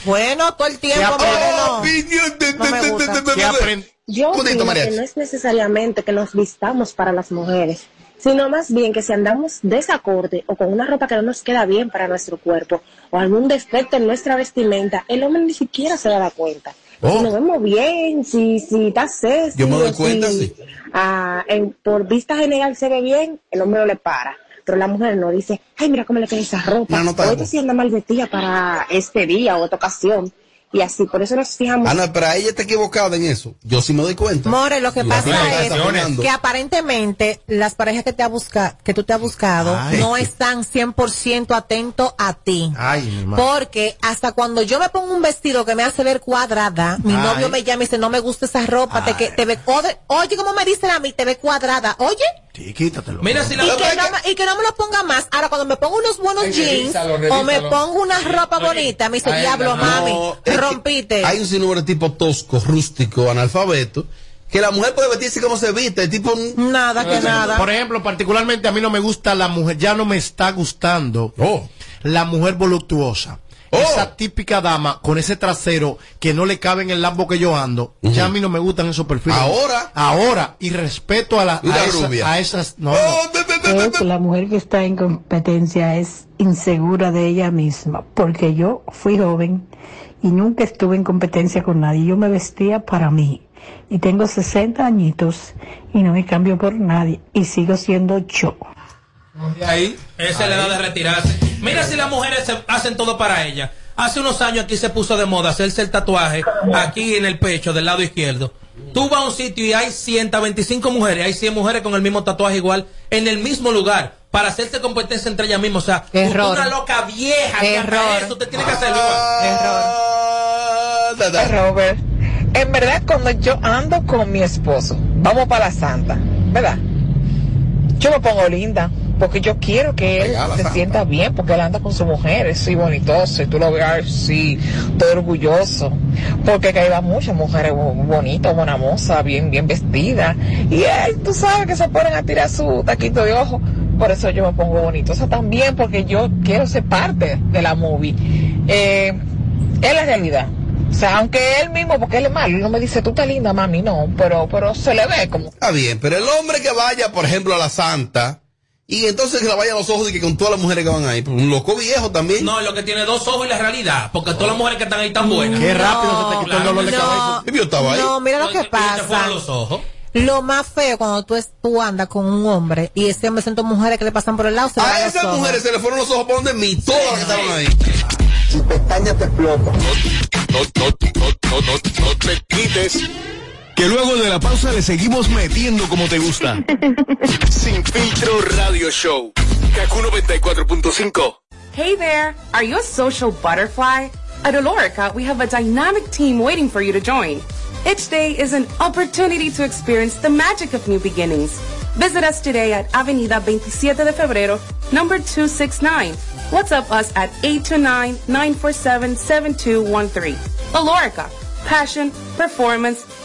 Bueno, todo el tiempo. ¿Qué pero no. Opinión de- No me de- gusta. de- de- Que de- aprend- Yo opino que no es necesariamente que nos vistamos para las mujeres, sino más bien que si andamos desacorde o con una ropa que no nos queda bien para nuestro cuerpo o algún defecto en nuestra vestimenta, el hombre ni siquiera se da cuenta. Oh. Si nos vemos bien, si, si está sexy, Yo me doy cuenta, si, sí. ah, en- por vista general se ve bien, el hombre no le para. Pero la mujer no dice, ay, mira cómo le queda esa ropa. No, no o esta sí anda mal vestida para este día o esta ocasión. Y así. Por eso nos fijamos. Ana, pero ella está equivocada en eso. Yo sí me doy cuenta. More, lo que Y pasa es que aparentemente las parejas que te ha busca, que tú te has buscado Ay. no están 100% atentos a ti. Ay, mi madre. Porque hasta cuando yo me pongo un vestido que me hace ver cuadrada, mi Ay. novio me llama y dice, no me gusta esa ropa, te, que, te ve, oye, como me dicen a mí, te ve cuadrada, oye. Sí, quítatelo. Mira si la Y que, no me, y que no me lo ponga más. Ahora, cuando me pongo unos buenos Ay, jeans revísalo, o me pongo una ropa bonita, me dice, diablo, no, mami, rompiste. Hay un sinnúmero de tipo tosco, rústico, analfabeto, que la mujer puede vestirse como se viste, el tipo... Nada que nada. Por ejemplo, particularmente a mí no me gusta la mujer, ya no me está gustando Oh. la mujer voluptuosa. Esa típica dama con ese trasero que no le cabe en el lambo que yo ando, ya a mí no me gustan esos perfiles. Ahora. Ahora. Y respeto a, la, a, esa- a esas. No, Creo que la mujer que está en competencia es insegura de ella misma, porque yo fui joven y nunca estuve en competencia con nadie. Yo me vestía para mí y tengo 60 añitos y no me cambio por nadie y sigo siendo yo. De ahí. Esa es la edad de retirarse. Mira si las mujeres se- hacen todo para ella. Hace unos años aquí se puso de moda hacerse el tatuaje aquí en el pecho del lado izquierdo. Tú vas a un sitio y hay 125 mujeres, hay 100 mujeres con el mismo tatuaje igual en el mismo lugar para hacerse competencia entre ellas mismas. O sea, Error. una loca vieja que Error. eso usted tiene que hacerlo igual. Robert, en verdad cuando yo ando con mi esposo, vamos para la santa, ¿verdad? Yo me pongo linda, porque yo quiero que él se santa. sienta bien, porque él anda con su mujer, es así bonitoso, y tú lo ves así, todo orgulloso, porque que hay muchas mujeres bo- bonitas, buena moza, bien, bien vestidas, y ay, tú sabes que se ponen a tirar su taquito de ojo, por eso yo me pongo bonitosa también, porque yo quiero ser parte de la movie. Eh, es la realidad. O sea, aunque él mismo, porque él es malo, él no me dice, tú estás linda, mami, no, pero, pero se le ve como... Está bien, pero el hombre que vaya, por ejemplo, a la Santa, y entonces que la vaya a los ojos y que con todas las mujeres que van ahí, un loco viejo también. No, lo que tiene dos ojos y la realidad, porque todas las mujeres que están ahí están buenas. Qué rápido se te quitó el dolor de cabeza. Yo estaba ahí. No, mira lo que pasa. los ojos. Lo más feo cuando tú, es- tú andas con un hombre y ese hombre siente mujeres que le pasan por el lado. Se A esas mujeres se le fueron los ojos por donde mí, todas las que estaban ahí. Si pestaña te explota. No, no, no, no, no, no te quites. Que luego de la pausa le seguimos metiendo como te gusta. Sin filtro radio show. Kaku 94.5. Hey there! Are you a social butterfly? At Olorica, we have a dynamic team waiting for you to join. Each day is an opportunity to experience the magic of new beginnings. Visit us today at Avenida 27 de Febrero, number 269. WhatsApp us at 829-947-7213. Olorica, passion, performance,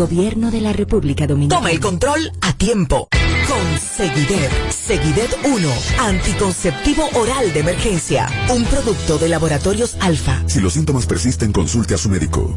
Gobierno de la República Dominicana. Toma el control a tiempo. Con Seguidet. Seguidet 1. Anticonceptivo oral de emergencia. Un producto de laboratorios alfa. Si los síntomas persisten, consulte a su médico.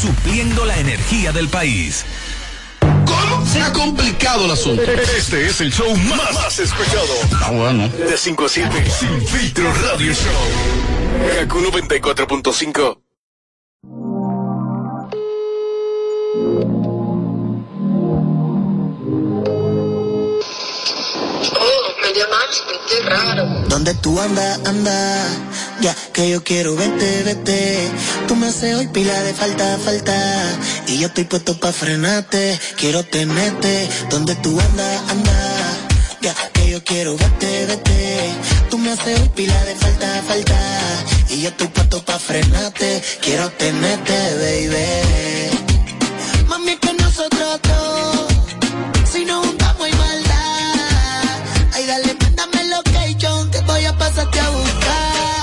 Supliendo la energía del país. ¿Cómo? Se ha complicado el asunto. Este es el show más, más escuchado. Ah, bueno. De 5 a 7. Sin filtro radio show. Kaku 94.5. llamarte, pues, qué raro. ¿Dónde tú andas, anda? Ya que yo quiero verte, verte. Tú me haces hoy pila de falta, falta. Y yo estoy puesto pa' frenarte, quiero tenerte. ¿Dónde tú andas, anda? Ya que yo quiero verte, verte. Tú me haces hoy pila de falta, falta. Y yo estoy puesto pa' frenarte, quiero tenerte, baby. Mami, que no se trata, si no mañana pásate a buscar.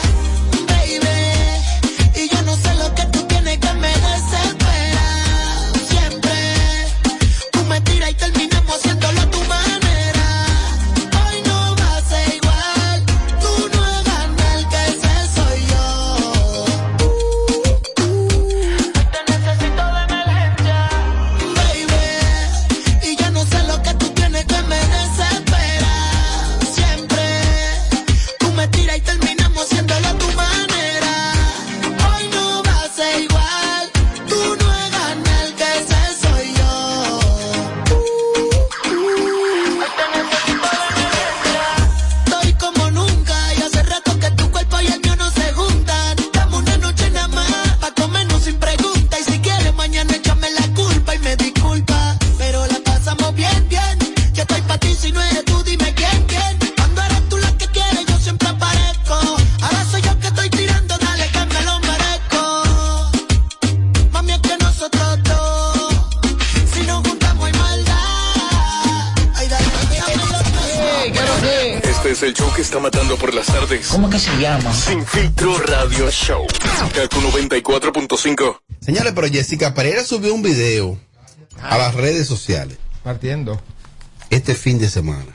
Que está matando por las tardes. ¿Cómo que se llama? Sin filtro radio show. Kaku 94.5. Señores, pero Jessica Pereira subió un video a las redes sociales Partiendo. este fin de semana.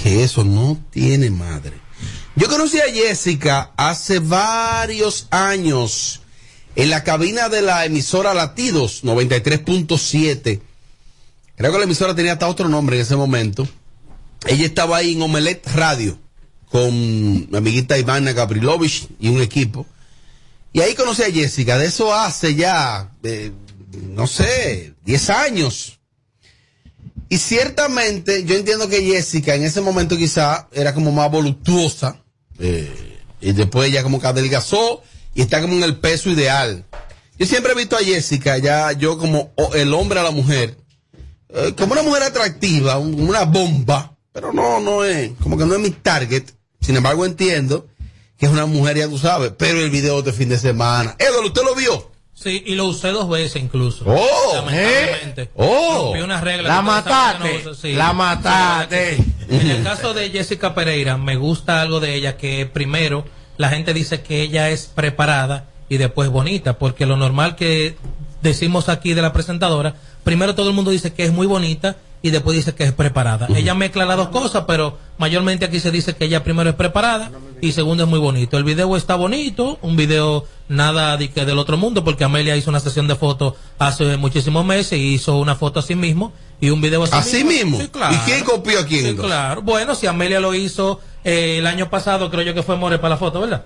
Que eso no tiene madre. Yo conocí a Jessica hace varios años en la cabina de la emisora Latidos 93.7. Creo que la emisora tenía hasta otro nombre en ese momento. Ella estaba ahí en Omelet Radio con mi amiguita Ivana Gabrilovich y un equipo. Y ahí conocí a Jessica. De eso hace ya, eh, no sé, 10 años. Y ciertamente yo entiendo que Jessica en ese momento quizá era como más voluptuosa. eh, y después ella como que adelgazó y está como en el peso ideal. Yo siempre he visto a Jessica, ya yo como el hombre a la mujer, eh, como una mujer atractiva, un- una bomba, pero no, no es, como que no es mi target. Sin embargo entiendo que es una mujer, ya tú sabes, pero el video de fin de semana. Edward, ¿usted lo vio? Sí, y lo usé dos veces incluso. Oh, Lamentablemente. Oh. Rompí una regla. La mataste, no uso, sí. la mataste. sí. En el caso de Jessica Pereira, me gusta algo de ella que primero la gente dice que ella es preparada y después bonita, porque lo normal que decimos aquí de la presentadora, primero todo el mundo dice que es muy bonita y después dice que es preparada. Ella mezcla las dos cosas, pero mayormente aquí se dice que ella primero es preparada y segundo es muy bonito. El video está bonito, un video nada de que del otro mundo, porque Amelia hizo una sesión de fotos hace muchísimos meses y hizo una foto a sí mismo y un video así, Así mismo. Sí, claro. ¿Y quién copió a quién? Sí, claro. Bueno, si Amelia lo hizo eh, el año pasado, creo yo que fue More para la foto, ¿verdad?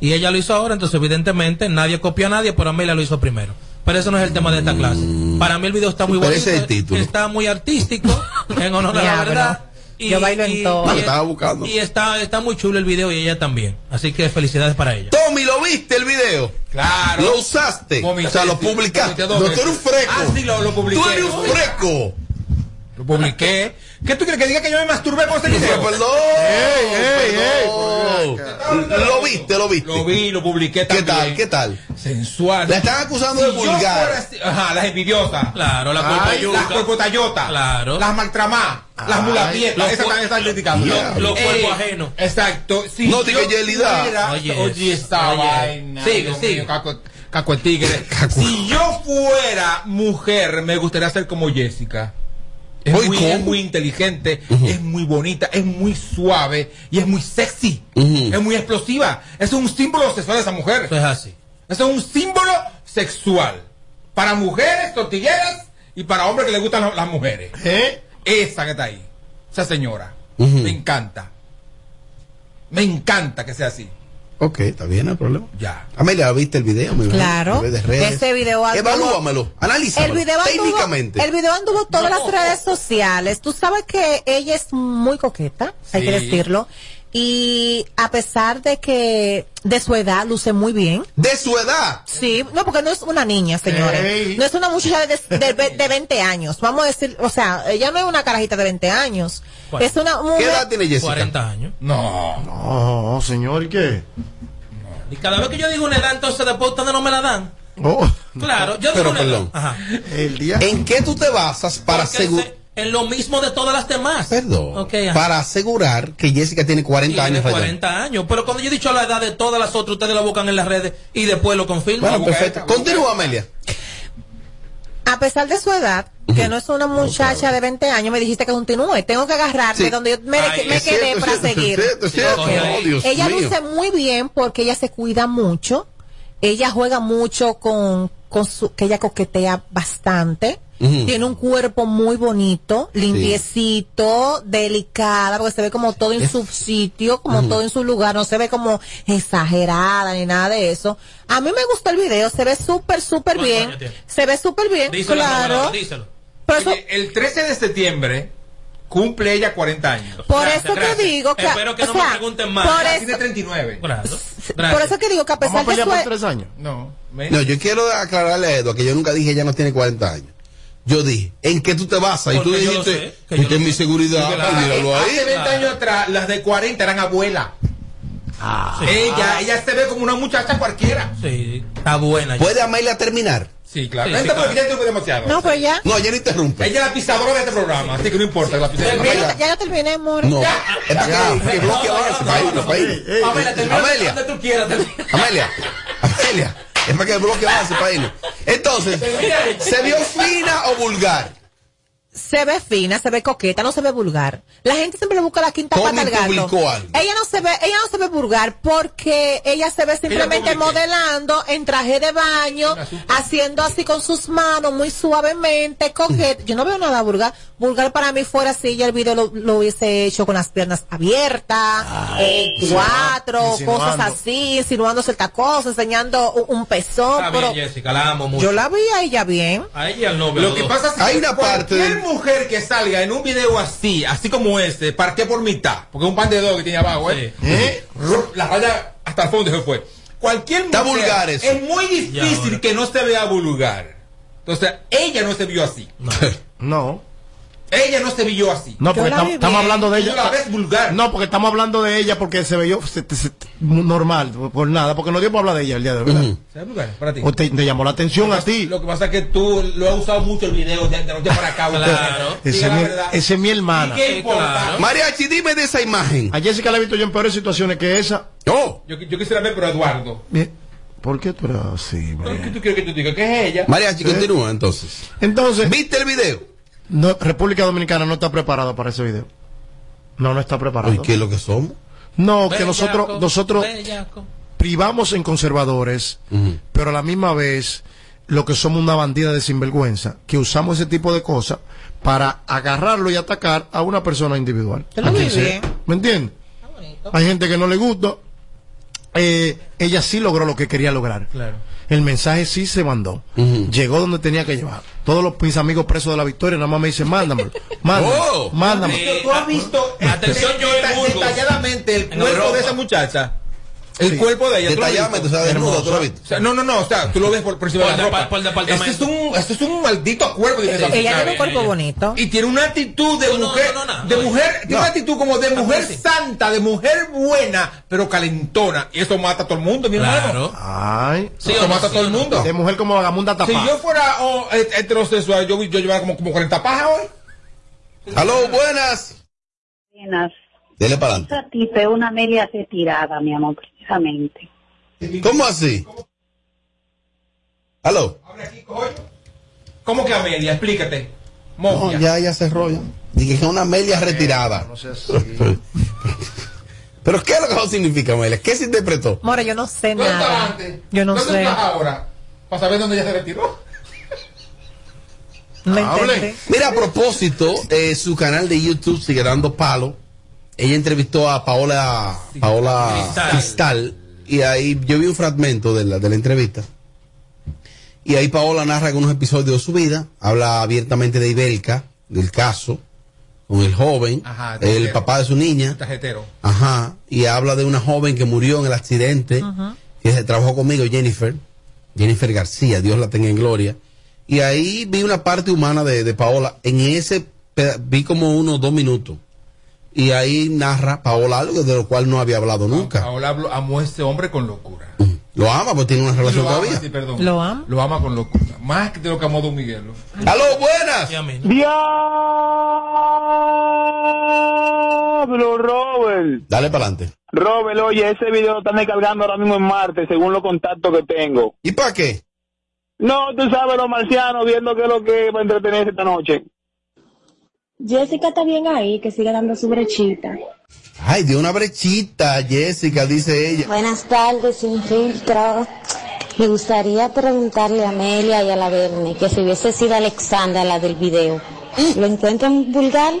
Y ella lo hizo ahora, entonces evidentemente nadie copió a nadie, pero Amelia lo hizo primero. Pero eso no es el tema de esta clase. Para mí el video está muy bonito. el título. Está muy artístico, en honor a la verdad. Yo bailo en todo. Lo estaba buscando. y está, está muy chulo el video y ella también. Así que felicidades para ella. Tommy, ¿lo viste el video? Claro. ¿Lo usaste? O sea, lo publicaste. vomité dos No, tú eres un freco. Ah, sí, lo, lo publiqué. Tú eres un freco. Lo publiqué. ¿Qué tú quieres que diga que yo me masturbé con ese video? Perdón. perdón. Lo viste, lo viste. Lo vi, lo publiqué ¿Qué también. tal? ¿Qué tal? Sensual. La están acusando de vulgar. fuera ajá, las envidiosas. Claro, la Ay, cuerpayuca. Las. Claro. Las maltramá. Las los Esas también están criticando. Los- los Ey, cuerpos ajenos. Exacto. Si No, diga Yelida. Oye, Oye, esta oye. vaina. Sigue, sigue. Caco, caco de tigre. Si yo fuera mujer, me gustaría ser como Jessica. Es Uy, muy, ¿cómo? es muy inteligente, es muy bonita, es muy suave y es muy sexy. Es muy explosiva. Es un símbolo sexual de esa mujer. Eso es así. Eso es un símbolo sexual. Para mujeres, tortilleras y para hombres que les gustan la- las mujeres. ¿Eh? Esa que está ahí. Esa señora. Me encanta. Me encanta que sea así. Ok, está bien, no hay problema. Ya. Amelia, ¿viste el video? Me Claro. de redes. Ese video anduvo- Evalúamelo, analízamelo. El video anduvo, técnicamente. el video anduvo todas las redes sociales. Tú sabes que ella es muy coqueta, hay que decirlo. Y a pesar de que de su edad luce muy bien. De su edad. Sí, no, porque no es una niña, señores. No es una muchacha de, de, de 20 años. Vamos a decir, o sea, ella no es una carajita de 20 años. ¿Cuál? Es una mujer. ¿Qué edad tiene Jessica? 40 años. No. No, señor, ¿y qué? Y cada vez que yo digo una edad, entonces después ustedes no me la dan. Oh, Claro, yo Pero, digo una edad. Ajá. el día. ¿En qué tú te basas para asegurar? En lo mismo de todas las demás. Perdón. Ok, ajá. para asegurar que Jessica tiene 40 Tiene años. Rayón. 40 años. Pero cuando yo he dicho la edad de todas las otras, ustedes la buscan en las redes y después lo confirman. Bueno, perfecto. Continúa, Amelia. a pesar de su edad, que no es una muchacha de 20 años, me dijiste que continúe. Tengo que agarrar de Sí. donde yo me, Ay, me Es quedé cierto, para cierto, seguir. es cierto, es cierto. Ok. Oh, Dios ella mío. luce muy bien porque ella se cuida mucho. Ella juega mucho con, con su, que ella coquetea bastante. Tiene un cuerpo muy bonito, limpiecito, delicada, porque se ve como todo en su sitio, como todo en su lugar, no se ve como exagerada ni nada de eso. A mí me gustó el video, se ve súper, súper ¿Cuántos bien. Se ve súper bien, Díselo, claro. Díselo. Pero eso- Oye, el 13 de septiembre cumple ella 40 años. por Gracias, eso gracias. te digo que, Espero que o no sea, me pregunten más. Por eso, Tiene 39. Gracias. por eso que digo que a pesar de su por edad- tres años. No. me- No, yo quiero aclararle a Edu que yo nunca dije ella no tiene 40 años. Yo dije, ¿en qué tú te basas? Y tú dijiste, sé, que yo "Esta es mi sé". seguridad, Claro, ahí. Hace 20 años atrás, las de 40 eran abuelas. Ella, ella se ve como una muchacha cualquiera. Sí, está buena. ¿Puede Amelia terminar? Sí, claro. Sí, sí, claro. ya interrumpe demasiado. No, pues ya. No, ella no interrumpe. Ella es la pisadora de este programa, así que no importa. La pisadora. Ya, ya terminé, amor. No, que, bloque irnos. Amelia. Amelia, Amelia, es para que el bloque avance para irnos. Entonces, ¿se vio fina o vulgar? Se ve fina, se ve coqueta, no se ve vulgar. La gente siempre le busca la quinta Tommy pata al gato. publicó algo. Ella no se ve, ella no se ve vulgar porque ella se ve simplemente modelando en traje de baño, haciendo así con sus manos muy suavemente, coqueta. Yo no veo nada vulgar. Vulgar para mí fuera si ella el video lo, lo hubiese hecho con las piernas abiertas, eh, cuatro, insinuando. cosas así, insinuándose el tacoso, enseñando un, un pezón. Está bien, Pero Jessica, la amo mucho. yo la vi a ella bien. A ella novio. Lo que pasa es que Hay una parte del- mujer que salga en un video así, así como este, parte por mitad, porque es un pan de dos que tiene abajo, ¿eh? ¿Eh? La raya hasta el fondo se fue. Cualquier Está mujer vulgar eso. es muy difícil que no se vea vulgar. Entonces, ella no se vio así. No. Ella no se vio así. No, porque estamos hablando de Tú ella. la ves vulgar. No, porque estamos hablando de ella porque se veía se- se- normal, por nada, porque no dio para hablar de ella el día de hoy, ¿verdad? ¿Se ve vulgar para ti? O te, te llamó la atención a ti. Lo que pasa es que tú lo has usado mucho el video de, de noche para acá. Claro. Ese es la mi, verdad. ese es mi hermana. ¿Y qué importa? claro. Mariachi, dime de esa imagen. A Jessica la he visto yo en peores situaciones que esa. Oh, Yo, yo quisiera ver, pero Eduardo. Bien. ¿Por qué tú eres así, ¿Qué tú quieres que te diga? ¿Qué es ella? Mariachi, continúa entonces. Entonces, ¿Viste el video? No, República Dominicana no está preparada para ese video. No, no está preparada. Oye, ¿qué es lo que somos? No, que nosotros, nosotros bellaco. privamos en conservadores, pero a la misma vez lo que somos una bandida de sinvergüenza, que usamos ese tipo de cosas para agarrarlo y atacar a una persona individual. Bien. ¿Me entiendes? Hay gente que no le gusta. Eh, ella sí logró lo que quería lograr. Claro. El mensaje sí se mandó. Llegó donde tenía que llevar. Todos los, mis amigos presos de la victoria nada más me dicen, mándamelo. Mándamelo. Oh. mándamelo. Eh, ¿Tú has visto Atención, eh, detalladamente el cuerpo de esa muchacha? El Sí. cuerpo de ella. ¿tú lo Detalladamente, o sea, desnuda, Hermosa. ¿tú la viste? O sea, no, no, no, o sea, tú lo ves por, por encima Por de la ropa. por departamento. Esto es un, esto es un maldito cuerpo. dice esa Ella tiene un cuerpo bonito. Y tiene una actitud de No, mujer, no, no, no, de no. mujer, tiene una actitud como de mujer sí. santa, de mujer buena, pero calentona. Y eso mata a todo el mundo, mi hermano. Claro. Ay. Sí, eso mata a todo el mundo. De mujer como Agamunda Si tapada. yo fuera oh, het- heterosexual, yo, yo llevara como, como 40 pajas hoy. Aló, buenas. Buenas. Dele para adelante. Una Amelia retirada, mi amor, ¿Cómo así? Aló. ¿Cómo que Amelia? Explícate. No, ya, ya cerró ya. Dije que es una Amelia retirada. No sé si- ¿Pero qué es lo que eso significa, Amelia? ¿Qué se interpretó? More, yo no sé ¿Dónde nada. antes? Yo no ¿Dónde sé. estás ahora? Para saber dónde ella se retiró. No. Mira, a propósito, eh, su canal de YouTube sigue dando palo. Ella entrevistó a Paola, Paola Cristal. Cristal. y ahí yo vi un fragmento de la, de la entrevista. Y ahí Paola narra algunos episodios de su vida, habla abiertamente de Ibelka, del caso, con el joven, Ajá, el papá de su niña. Tarjetero. Ajá. Y habla de una joven que murió en el accidente, que se trabajó conmigo, Jennifer, Jennifer García, Dios la tenga en gloria. Y ahí vi una parte humana de, de Paola. En ese vi como unos dos minutos. Y ahí narra Paola algo de lo cual no había hablado nunca. Hablo- amó a ese hombre con locura. Lo ama, pues tiene una relación Lo ama, todavía. sí, perdón. Lo ama. Lo ama con locura. Más que de lo que amó Don Miguelo. ¡Aló, buenas! Diablo, Robert. Dale para adelante. Robert, oye, ese video lo están descargando ahora mismo en Marte, según los contactos que tengo. ¿Y para qué? No, tú sabes, los marcianos viendo qué es lo que va a entretenerse esta noche. Jessica está bien ahí, que sigue dando su brechita. Ay, dio una brechita, Jessica, dice ella. Buenas tardes, sin filtro. Me gustaría preguntarle a Amelia y a la Verne que si hubiese sido Alexandra la del video, ¿lo encuentran vulgar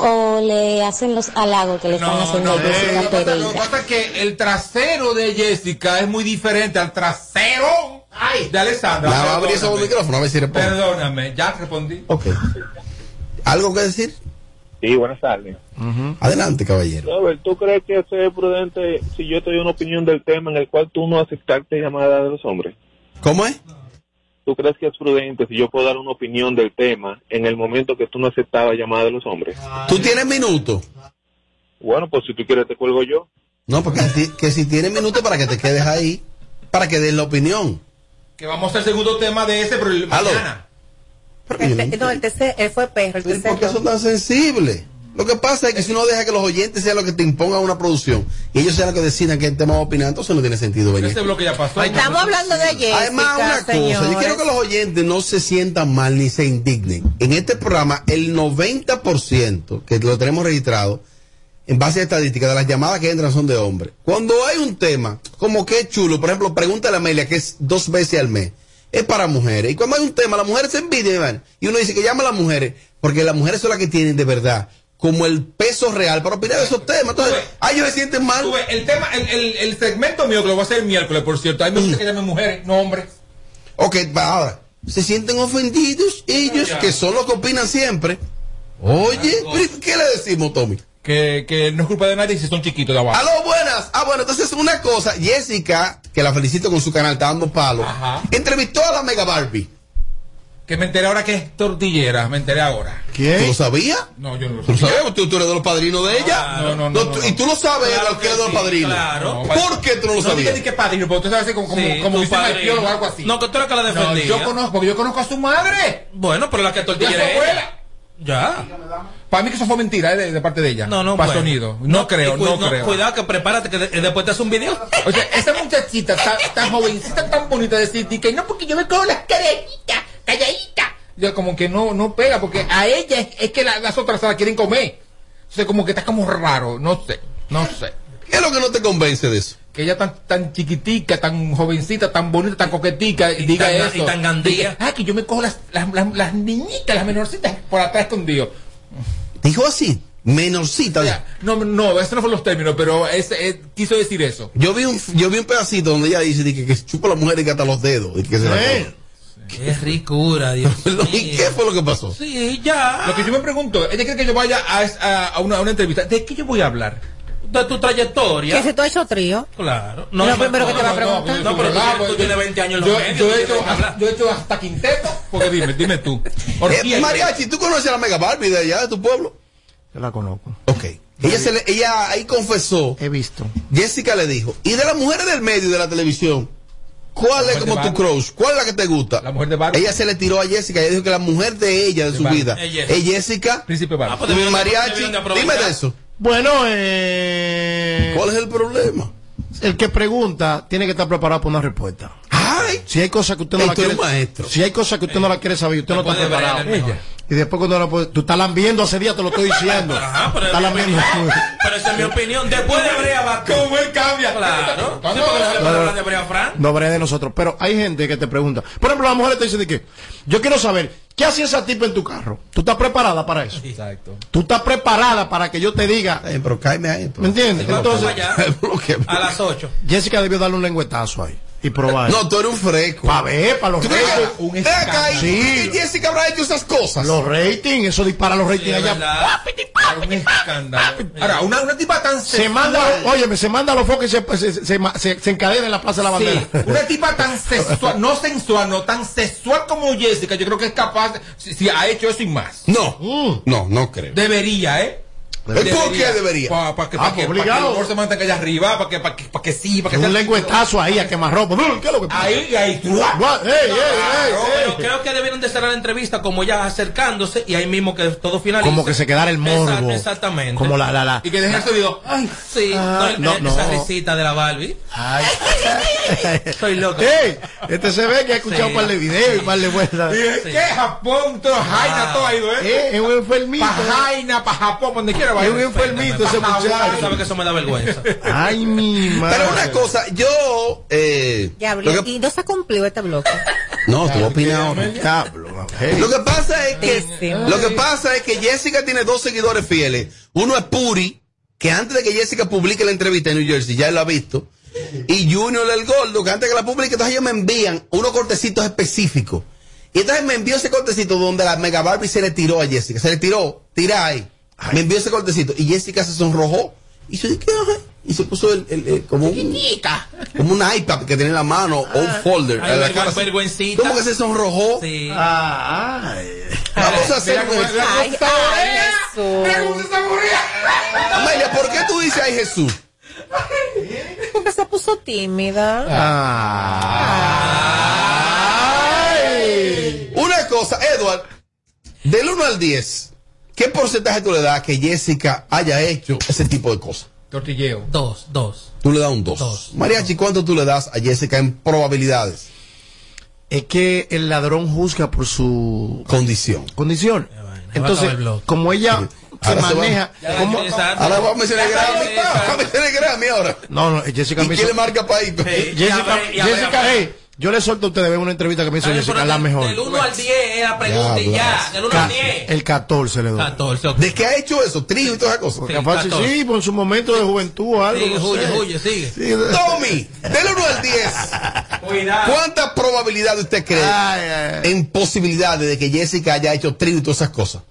o le hacen los halagos que le están haciendo a Lo Jessica pasa- lo que pasa es que el trasero de Jessica es muy diferente al trasero de. La abrir esos Perdóname. micrófonos a ver si responde. Perdóname, ya respondí. Ok. ¿Algo que decir? Sí, buenas tardes. Adelante, caballero. Robert, ¿tú crees que es prudente si yo te doy una opinión del tema en el cual tú no aceptaste llamada de los hombres? ¿Cómo es? ¿Tú crees que es prudente si yo puedo dar una opinión del tema en el momento que tú no aceptabas llamada de los hombres? ¿Tú tienes minutos? Bueno, pues si tú quieres te cuelgo yo. No, porque si, que si tienes minutos para que te quedes ahí, para que des la opinión. Que vamos al segundo tema de ese, pero el mañana. Este- no, el TC, él fue perro. El TC ¿Por qué son tan sensibles? Lo que pasa es que si uno deja que los oyentes sean los que te impongan una producción y ellos sean los que decidan qué tema va a opinar, entonces no tiene sentido venir. Este bloque ya pasó. Estamos hablando de Jessica, Además, una cosa, yo quiero que los oyentes no se sientan mal ni se indignen. En este programa, el 90% que lo tenemos registrado, en base a estadísticas, de las llamadas que entran son de hombres. Cuando hay un tema, como que es chulo, por ejemplo, pregúntale a Amelia, que es dos veces al mes, es para mujeres. Y cuando hay un tema, las mujeres se envidian, y uno dice que llama a las mujeres, porque las mujeres son las que tienen de verdad como el peso real para opinar de esos temas. Entonces, ah, ellos se sienten mal. Ves, el tema, el, el, el segmento mío, que lo voy a hacer el miércoles, por cierto. Mí me gusta que llamen mujeres, no hombres. Ok, ahora, se sienten ofendidos ellos, que son los que opinan siempre. Oye, ¿qué le decimos, Tommy? Que, que no es culpa de nadie si son chiquitos de abajo. Aló, buenas. Ah, bueno, entonces una cosa, Jessica, que la felicito con su canal, está dando palo, entrevistó a la Mega Barbie. Que me enteré ahora que es tortillera, me enteré ahora. ¿Tú lo sabías? No, yo no lo ¿Tú lo sabía. sabías? ¿Tú, tú eres de los padrinos de ella? No, no, no, tú- no, Y tú lo sabes, Claro el que eres de los sí, padrinos. claro. ¿Por qué tú no lo No sabías? ni que padrino, porque tú sabes como, como, Sí, como o algo así. No, que tú eres que la No, defendía. yo conozco, porque yo conozco a su madre. Bueno, pero la que Y a su abuela. Ya. Para mí que eso fue mentira eh, de, de parte de ella. No, no, Para bueno. sonido. No, creo, no, creo. Cuidado que prepárate que de- después te hace un video. O sea, esa muchachita tan, tan jovencita, tan bonita, decir que no, porque yo me cojo las calladita, calladita. Yo como que no, no pega, porque a ella es, es que la- las otras se la quieren comer. O sea, como que está como raro, no sé, no sé. ¿Qué es lo que no te convence de eso? Que ella tan, tan chiquitica, tan jovencita, tan bonita, tan coquetica, y diga tan- eso. y tan gandía. Ah, que yo me cojo las, las, las, las niñitas, las menorcitas, por atrás escondido. Dijo así, menorcita. No, no, esos no fueron los términos, pero ese, eh, quiso decir eso. Yo vi un, yo vi un pedacito donde ella dice di que, que chupa a la mujer y que hasta los dedos. Y que se la ¿Eh? Qué ricura, Dios ¿Y qué fue lo que pasó? Sí, ya. Lo que yo me pregunto, ella quiere que yo vaya a, a- a una, a una entrevista. ¿De qué yo voy a hablar? De tu trayectoria. Que si tú has hecho trío. Claro. No, lo primero que te va a preguntar. No, pero tú, tú tienes 20 años en los yo, medios, yo tú he hecho, hablar. yo he hecho hasta quinteto. Porque dime, dime tú. Eh, mariachi, ¿tú conoces a la Mega Barbie de allá de tu pueblo? Yo la conozco. Ok. Ella, se le- ella ahí confesó. He visto. Jessica le dijo, y de las mujeres del medio de la televisión, ¿cuál La es como tu crush? ¿Cuál es la que te gusta? La mujer de Barbie. Ella se le tiró a Jessica, ella dijo que la mujer de ella, de, De su Barbie. vida, Es Jessica. es Jessica. Príncipe Barbie. Ah, pues mariachi, dime de eso. Bueno, eh, ¿Cuál es el problema? el que pregunta tiene que estar preparado para una respuesta. Ay, Si hay cosas que usted no la tú eres quiere, un maestro. si hay cosas que usted no la quiere saber, y usted no está preparado. Y después cuando la puede- tú estás lambiendo hace días, te lo estoy diciendo. Ajá, pero, Estás es mi lambiendo. opinión. pero esa es mi opinión. Después de Brea va ¿Cómo él cambia? Claro. Sí, porque no se puede hablar de Brea Fran. No veré de nosotros, pero hay gente que te pregunta. Por ejemplo, la mujer te dice de que yo quiero saber, ¿qué hacía esa tipa en tu carro? ¿Tú estás preparada para eso? Exacto. ¿Tú estás preparada para que yo te diga? Eh, pero cáeme ahí. ¿Me entiendes? Entonces, A las 8. Jessica debió darle un lengüetazo ahí y probar. No, tú eres un fresco. Para ver, para los ¿Tú crees que- ratings. un Ven acá, ¿y Sí. por qué Jessica habrá hecho esas cosas? Los ratings, eso dispara los ratings allá. Un escándalo. Ahora, una, una tipa tan Se manda, óyeme, se manda a los focos y se, se, se, se- se encadena en la plaza de la bandera. Sí, una tipa tan sexual, no sensual, no tan sexual como Jessica, yo creo que es capaz, de- si, si ha hecho eso y más. No, Mm. no, no creo. Debería, ¿eh? ¿Por qué debería? Para que, Ah, pa que, pa que obligado. el amor se mantenga allá arriba, para que, pa que, pa que sí, para que un lengüetazo ahí a quemarropa. ¿Qué es lo que pasa? Ahí, ahí, tú. Gua- ey, ey, ey, Pero creo que debieron de cerrar la entrevista como ya acercándose y ahí mismo que todo finaliza. Como que se quedara el morbo. Exact- exactamente. Como la, la, la. Y que dejen el sonido. Ay, Sí, Ah, no, no, esa no. risita de la Barbie. Ay. Estoy loco. Ey, este se ve que ha escuchado Sí. un par de videos y un par de vueltas. dije, ¿qué? Japón, todo Jaina, todo ha ido, ¿eh? Eh, es un enfermito. Pa' Jaina, pa' Japón, donde quiera Es un enfermito ese muchacho. sabes que eso me da vergüenza. Ay, mi madre. Pero una cosa, yo. Eh, Ya, lo que- y no se ha cumplido este bloque. no, tú opinas ahora. Lo que pasa es que lo que pasa es que Jessica tiene dos seguidores fieles. Uno es Puri, que antes de que Jessica publique la entrevista en New Jersey, ya él lo ha visto. Y Junior el Gordo, que antes de que la publique, entonces ellos me envían unos cortecitos específicos. Y entonces me envió ese cortecito donde la Mega Barbie se le tiró a Jessica. Se le tiró, tira ahí. Me envió ese cortecito. Y Jessica se sonrojó. Y se ajá. Y se puso el, el- el- como, un, como un iPad que tiene en la mano o un folder. Ay, en la vergü- cara así. vergüencita. Como que se sonrojó. Sí. Ah, ay. Vamos a hacer un Ay, ay. Amelia, ¿por qué tú dices ay Jesús? Porque se puso tímida. Ah. cosa, Edward, del 1 al 10, ¿qué porcentaje tú le das que Jessica haya hecho ese tipo de cosas? Tortilleo. Dos, dos. Tú le das un 2. Mariachi, ¿cuánto tú le das a Jessica en probabilidades? Es que el ladrón juzga por su condición. Condición. Entonces, como ella se Ahora se va- maneja. Ya, como- Ahora vamos a mencionar Grammy. Vamos a mencionar Grammy ahora. No, no, Jessica ¿Y quién le marca país? Jessica, Jessica hey, yo le suelto a ustedes una entrevista que me hizo Jessica, la mejor. Del 1 al 10 es la pregunta y ya. Del 1 Ca- al 10. El 14 le doy. 14. ¿De qué ha hecho eso? ¿Trío y todas esas cosas? Capaz sí, por su momento de juventud o algo. Sigue, no huye, sé. huye, sigue. Tommy, del 1 al 10. ¿Cuánta probabilidad usted cree en posibilidades de que Jessica haya hecho trío y todas esas cosas?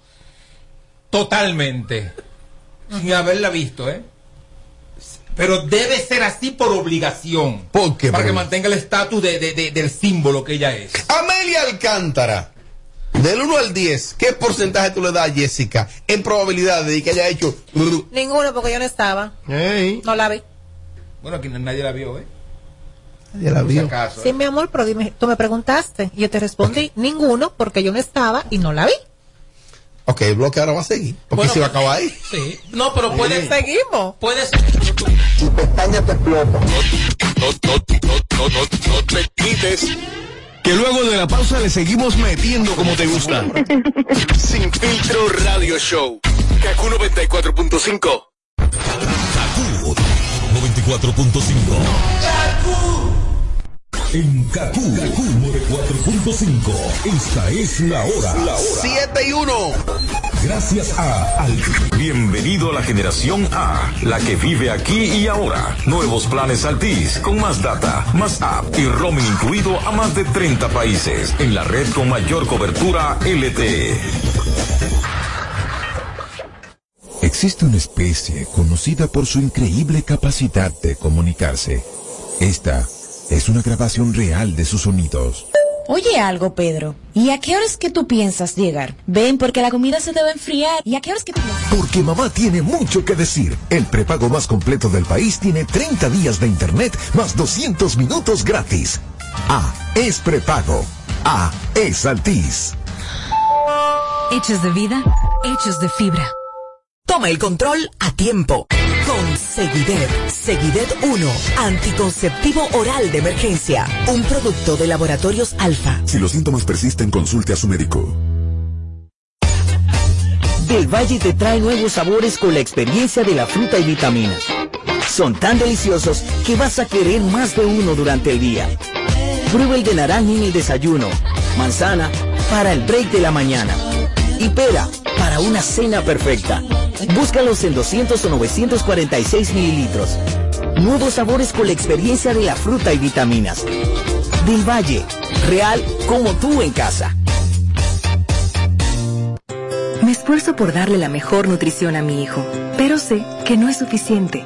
Totalmente. Sin haberla visto, ¿eh? Pero debe ser así por obligación. ¿Por qué? Para que mantenga el estatus de- de- de- del símbolo que ella es. Amelia Alcántara, del 1 al 10, ¿qué porcentaje tú le das a Jessica en probabilidad de que haya hecho... Ninguno, porque yo no estaba. No la vi. Bueno, aquí nadie la vio, ¿eh? Ya la vio. acaso, Sí, ¿eh? mi amor, pero dime, tú me preguntaste y yo te respondí ninguno porque yo no estaba y no la vi. Ok, el bloque ahora va a seguir. Porque Bueno, se va a acabar ahí. Sí. No, pero puede. Seguimos. Puede ser. Tu pestaña te explota. No, no, no, no, no, no te quites. Que luego de la pausa le seguimos metiendo como te gusta. Sin filtro radio show. Kaku 94.5. Kaku 94.5. En Kaku, Kaku 94.5. Esta es la hora. La hora. 7 y 1. Gracias a Altis. Bienvenido a la generación A, la que vive aquí y ahora. Nuevos planes Altis, con más data, más app y roaming incluido a más de 30 países, en la red con mayor cobertura LTE. Existe una especie conocida por su increíble capacidad de comunicarse. Esta es una grabación real de sus sonidos. Oye algo, Pedro. ¿Y a qué horas que tú piensas llegar? Ven, porque la comida se debe enfriar. ¿Y a qué horas que tú piensas? Porque mamá tiene mucho que decir. El prepago más completo del país tiene 30 días de internet más 200 minutos gratis. A es prepago. A es Altis. Hechos de vida, hechos de fibra. Toma el control a tiempo. Con Seguidet, Seguidet 1, anticonceptivo oral de emergencia. Un producto de laboratorios alfa. Si los síntomas persisten, consulte a su médico. Del Valle te trae nuevos sabores con la experiencia de la fruta y vitaminas. Son tan deliciosos que vas a querer más de uno durante el día. Prueba el de naranja en el desayuno, manzana para el break de la mañana y pera para una cena perfecta. Búscalos en 200 o 946 mililitros. Nuevos sabores con la experiencia de la fruta y vitaminas. Del Valle, real como tú en casa. Me esfuerzo por darle la mejor nutrición a mi hijo, pero sé que no es suficiente.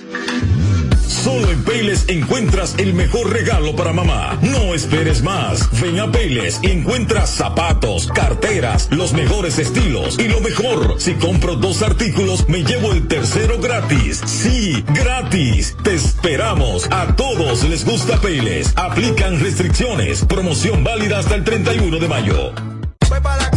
Solo en Payless encuentras el mejor regalo para mamá. No esperes más. Ven a Payless y encuentras zapatos, carteras, los mejores estilos. Y lo mejor, si compro dos artículos, me llevo el tercero gratis. Sí, gratis. Te esperamos. A todos les gusta Payless. Aplican restricciones. Promoción válida hasta el 31 de mayo. Para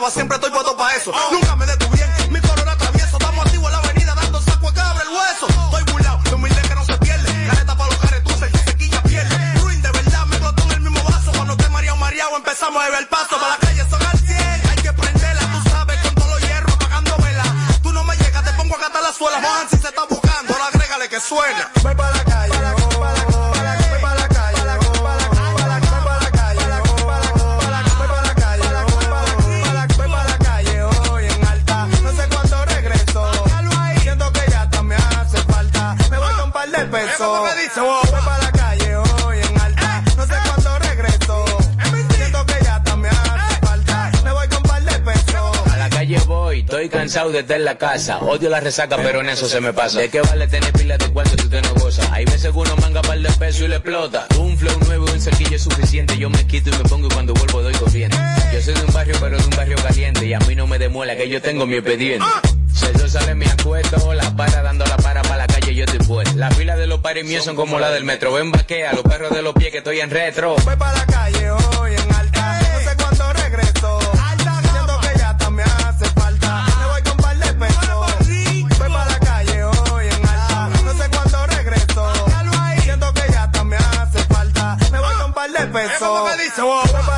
Lo. Siempre estoy puesto para eso. Nunca me detuvieron. Mi color atravieso. Estamos activos en la avenida dando saco a cabra el hueso. Estoy burlado. De humilde que no se pierde. Careta para los caretuces. Si se quilla pierde. Ruin de verdad. Me explotó en el mismo vaso. Cuando te mareado, mareado. Empezamos a beber el paso. Para la calle son al 100. Hay que prenderla. Tú sabes con todos los hierros apagando vela. Tú no me llegas. Te pongo a catar la suela. Mojan si se está buscando. Ahora agrégale que suena. Voy para la calle hoy en alta. No sé cuándo regreso. Siento que ya me hace falta. Me voy con par de pesos. A la calle voy, estoy cansado de estar en la casa. Odio la resaca, pero en eso se me pasa. ¿De qué vale tener pila de cuarto si usted no goza? Hay veces que uno manga par de pesos y le explota. Un flow nuevo y un cerquillo es suficiente. Yo me quito y me pongo y cuando vuelvo doy corriente. Yo soy de un barrio, pero de un barrio caliente. Y a mí no me demuela que yo tengo mi expediente. Si eso sale mi acuesto, la para dando la estoy fuera. Las filas de los pares míos son como la del metro. Ven vaquea, los perros de los pies que estoy en retro. Voy para la calle hoy en alta. No sé cuándo regreso. Siento que ya hasta me hace falta. Me voy con un par de pesos. Voy para la calle hoy en alta. No sé cuándo regreso. Siento que ya hasta me hace falta. Me voy con un par de pesos.